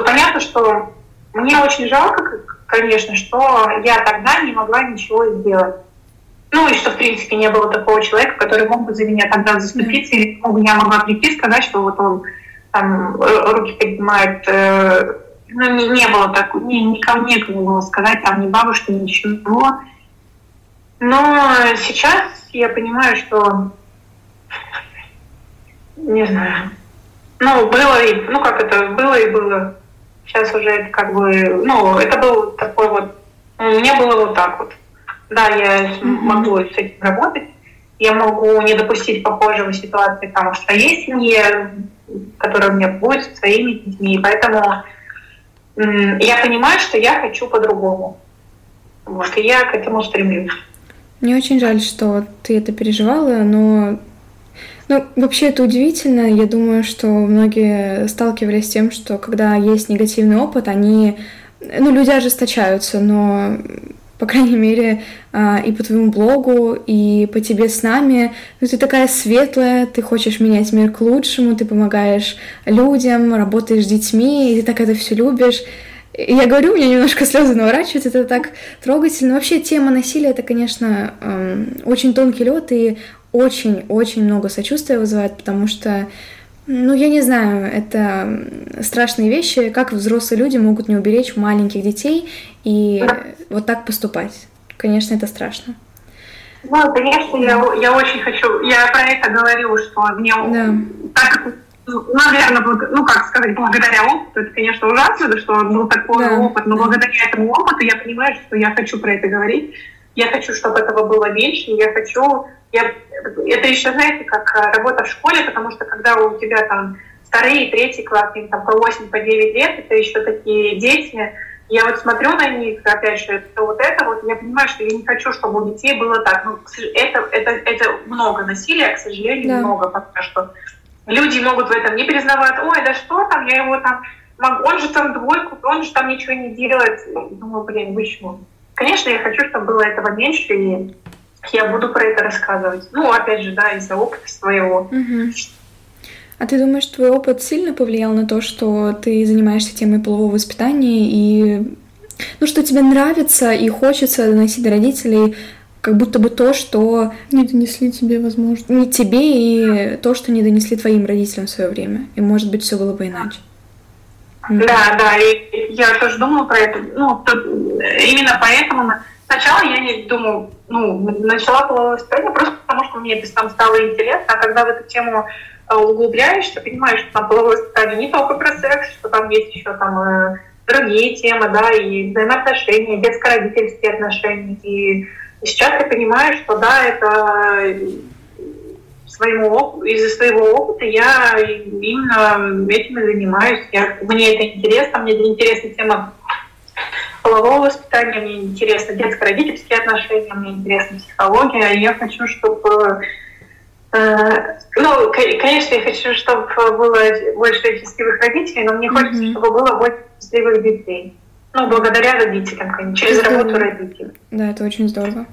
понятно, что мне очень жалко, конечно, что я тогда не могла ничего сделать. Ну и что, в принципе, не было такого человека, который мог бы за меня тогда заступиться, mm. или ну, я могла прийти и сказать, что вот он там руки поднимает э, ну, не, не было так, не, никому некому было сказать, там, ни бабушке, ничего. Но сейчас я понимаю, что, не знаю, Ну, было и, ну как это, было и было. Сейчас уже это как бы, ну, это был такой вот, меня было вот так вот. Да, я mm-hmm. могу с этим работать, я могу не допустить похожего ситуации там в своей семье, которая у меня будет со своими детьми, поэтому я понимаю, что я хочу по-другому. Вот, и я к этому стремлюсь. Мне очень жаль, что ты это переживала, но ну, вообще это удивительно. Я думаю, что многие сталкивались с тем, что когда есть негативный опыт, они, ну, люди ожесточаются, но по крайней мере, а, и по твоему блогу, и по тебе с нами. Ну, ты такая светлая, ты хочешь менять мир к лучшему, ты помогаешь людям, работаешь с детьми, и ты так это все любишь. И я говорю, у меня немножко слезы наворачиваются, это так трогательно. Вообще тема насилия это, конечно, очень тонкий лед и очень-очень много сочувствия вызывает, потому что ну, я не знаю, это страшные вещи, как взрослые люди могут не уберечь маленьких детей и вот так поступать. Конечно, это страшно. Ну, конечно, я, я очень хочу, я про это говорю, что мне да. так, наверное, ну, как сказать, благодаря опыту, это, конечно, ужасно, что был такой да. опыт, но да. благодаря этому опыту я понимаю, что я хочу про это говорить, я хочу, чтобы этого было меньше, я хочу я, это еще, знаете, как э, работа в школе, потому что когда у тебя там вторые, третий класс, им там по 8, по 9 лет, это еще такие дети, я вот смотрю на них, опять же, это вот это вот, я понимаю, что я не хочу, чтобы у детей было так. Ну, это, это, это много насилия, к сожалению, да. много, потому что люди могут в этом не признавать, ой, да что там, я его там, он же там двойку, он же там ничего не делает. Думаю, блин, почему? Конечно, я хочу, чтобы было этого меньше, и я буду про это рассказывать. Ну, опять же, да, из-за опыта своего. Угу. А ты думаешь, твой опыт сильно повлиял на то, что ты занимаешься темой полового воспитания и ну, что тебе нравится и хочется доносить до родителей как будто бы то, что не донесли тебе, возможно. Не тебе и то, что не донесли твоим родителям в свое время. И может быть все было бы иначе. Да, да, и я тоже думала про это. Ну, именно поэтому Сначала я думаю, ну, начала половое воспитание просто потому, что мне там стало интересно, а когда в эту тему э, углубляешься, понимаешь, что там половое воспитание не только про секс, что там есть еще там э, другие темы, да, и взаимоотношения, детско-родительские отношения. И, и сейчас я понимаю, что да, это своему из-за своего опыта я именно этим и занимаюсь. Я, мне это интересно, мне это интересна тема полового воспитания, мне интересно детско-родительские отношения, мне интересна психология, и я хочу, чтобы э, ну, конечно, я хочу, чтобы было больше счастливых родителей, но мне хочется, mm-hmm. чтобы было больше счастливых детей. Ну, благодаря родителям, конечно, через это... работу родителей. Да, это очень здорово.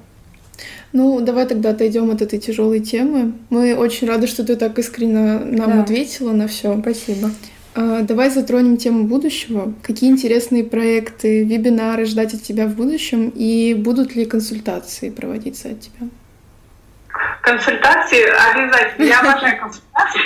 Ну, давай тогда отойдем от этой тяжелой темы. Мы очень рады, что ты так искренне нам да. ответила на все. Спасибо. А, давай затронем тему будущего. Какие интересные проекты, вебинары ждать от тебя в будущем и будут ли консультации проводиться от тебя? Консультации обязательно. Я обожаю [LAUGHS] консультации.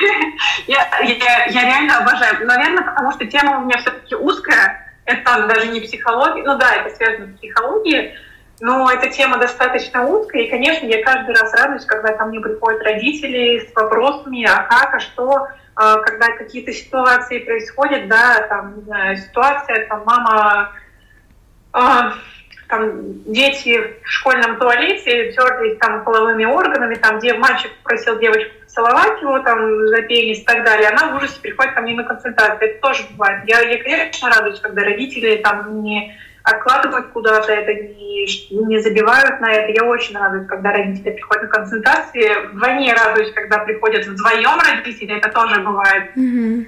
Я, я, я реально обожаю. Наверное, потому что тема у меня все-таки узкая. Это даже не психология. Ну да, это связано с психологией. Но эта тема достаточно узкая. И, конечно, я каждый раз радуюсь, когда ко мне приходят родители с вопросами, а как, а что а, когда какие-то ситуации происходят, да, там, не знаю, ситуация, там, мама, э, там, дети в школьном туалете терлись там половыми органами, там, где мальчик просил девочку поцеловать его, там, за пенис и так далее, она в ужасе приходит ко мне на консультацию. Это тоже бывает. Я, я конечно, радуюсь, когда родители там не откладывают куда-то это, не, не забивают на это. Я очень радуюсь, когда родители приходят на консультации. Вдвойне радуюсь, когда приходят вдвоем родители, это тоже бывает. Mm-hmm.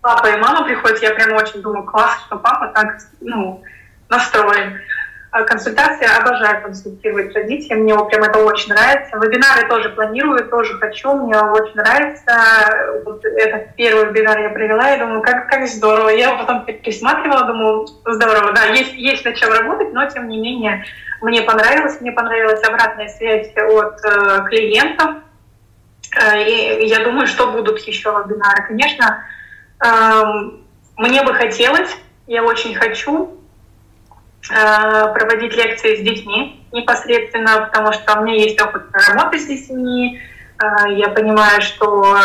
Папа и мама приходят, я прям очень думаю, класс, что папа так ну, настроен. А консультации обожаю консультировать родителей, мне прям это очень нравится. Вебинары тоже планирую, тоже хочу, мне очень нравится. Вот этот первый вебинар я провела, я думаю, как, как здорово. Я потом пересматривала, думаю, здорово, да, есть, есть над чем работать, но тем не менее мне понравилось, мне понравилась обратная связь от э, клиентов. Э, и я думаю, что будут еще вебинары. Конечно, э, мне бы хотелось, я очень хочу, Э, проводить лекции с детьми непосредственно, потому что у меня есть опыт работы с детьми. Э, я понимаю, что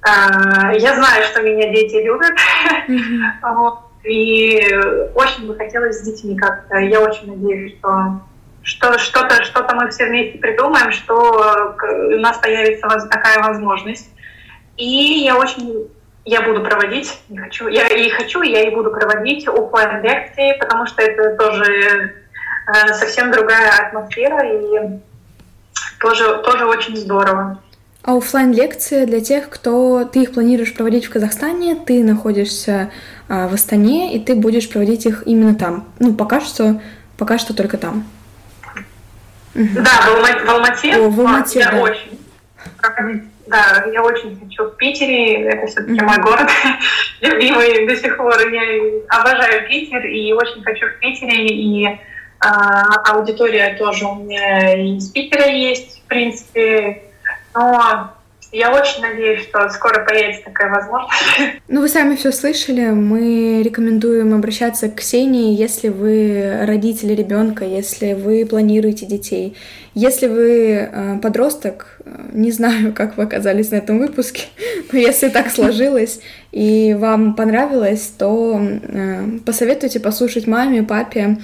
А, я знаю, что меня дети любят. И очень бы хотелось с детьми как-то. Я очень надеюсь, что что что-то что мы все вместе придумаем, что у нас появится такая возможность. И я очень я буду проводить, не хочу, я и хочу, я и буду проводить офлайн лекции, потому что это тоже э, совсем другая атмосфера и тоже, тоже очень здорово. А офлайн лекции для тех, кто ты их планируешь проводить в Казахстане, ты находишься а, в Астане, и ты будешь проводить их именно там. Ну, пока что, пока что только там. Да, в, Алма- в Алмате. О, в Алмате, я да. очень да, я очень хочу в Питере, это все-таки mm-hmm. мой город [LAUGHS] любимый до сих пор. Я обожаю Питер и очень хочу в Питере. И а, аудитория тоже у меня из Питера есть, в принципе. Но я очень надеюсь, что скоро появится такая возможность. [LAUGHS] Ну, вы сами все слышали. Мы рекомендуем обращаться к Ксении, если вы родители ребенка, если вы планируете детей. Если вы э, подросток, э, не знаю, [LAUGHS] как вы оказались на этом выпуске, но если так [LAUGHS] сложилось и вам понравилось, то э, посоветуйте послушать маме, папе,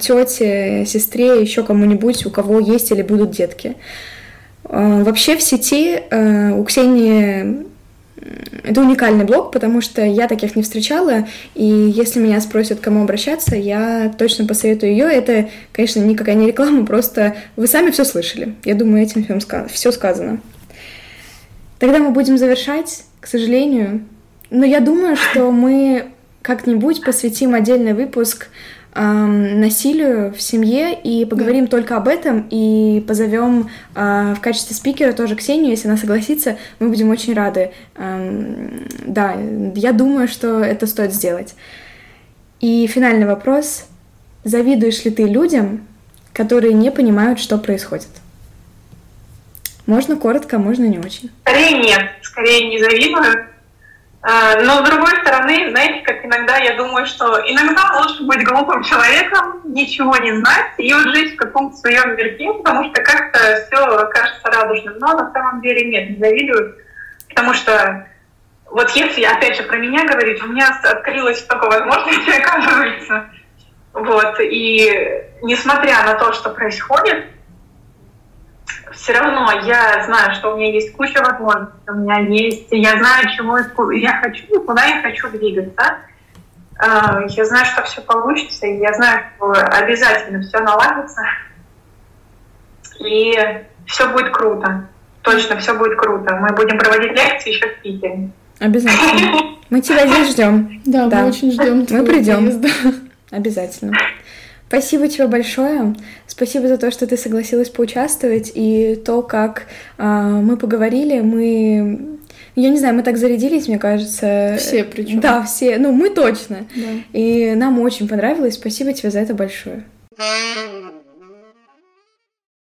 тете, сестре, еще кому-нибудь, у кого есть или будут детки. Э, вообще в сети э, у Ксении это уникальный блог, потому что я таких не встречала, и если меня спросят, к кому обращаться, я точно посоветую ее. Это, конечно, никакая не реклама, просто вы сами все слышали. Я думаю, этим все сказано. Тогда мы будем завершать, к сожалению. Но я думаю, что мы как-нибудь посвятим отдельный выпуск насилию в семье и поговорим да. только об этом и позовем э, в качестве спикера тоже Ксению, если она согласится, мы будем очень рады. Эм, да, я думаю, что это стоит сделать. И финальный вопрос. Завидуешь ли ты людям, которые не понимают, что происходит? Можно коротко, можно не очень. Скорее нет, скорее не завидую. А, но с другой стороны, знаете, как иногда я думаю, что иногда лучше быть глупым человеком, ничего не знать и вот жить в каком-то своем мирке, потому что как-то все кажется радужным. Но на самом деле нет, не завидую, потому что вот если, опять же, про меня говорить, у меня открылась только возможность, [LAUGHS] оказывается. Вот, и несмотря на то, что происходит, все равно я знаю, что у меня есть куча возможностей, у меня есть, я знаю, чему я хочу и куда я хочу двигаться. А, я знаю, что все получится, и я знаю, что обязательно все наладится. И все будет круто. Точно, все будет круто. Мы будем проводить лекции еще в Питере. Обязательно. [LAUGHS] Мы тебя здесь ждем. Да, мы очень ждем. Мы придем. Обязательно. Спасибо тебе большое. Спасибо за то, что ты согласилась поучаствовать и то, как э, мы поговорили, мы я не знаю, мы так зарядились, мне кажется. Все причем. Да, все. Ну, мы точно. Да. И нам очень понравилось. Спасибо тебе за это большое.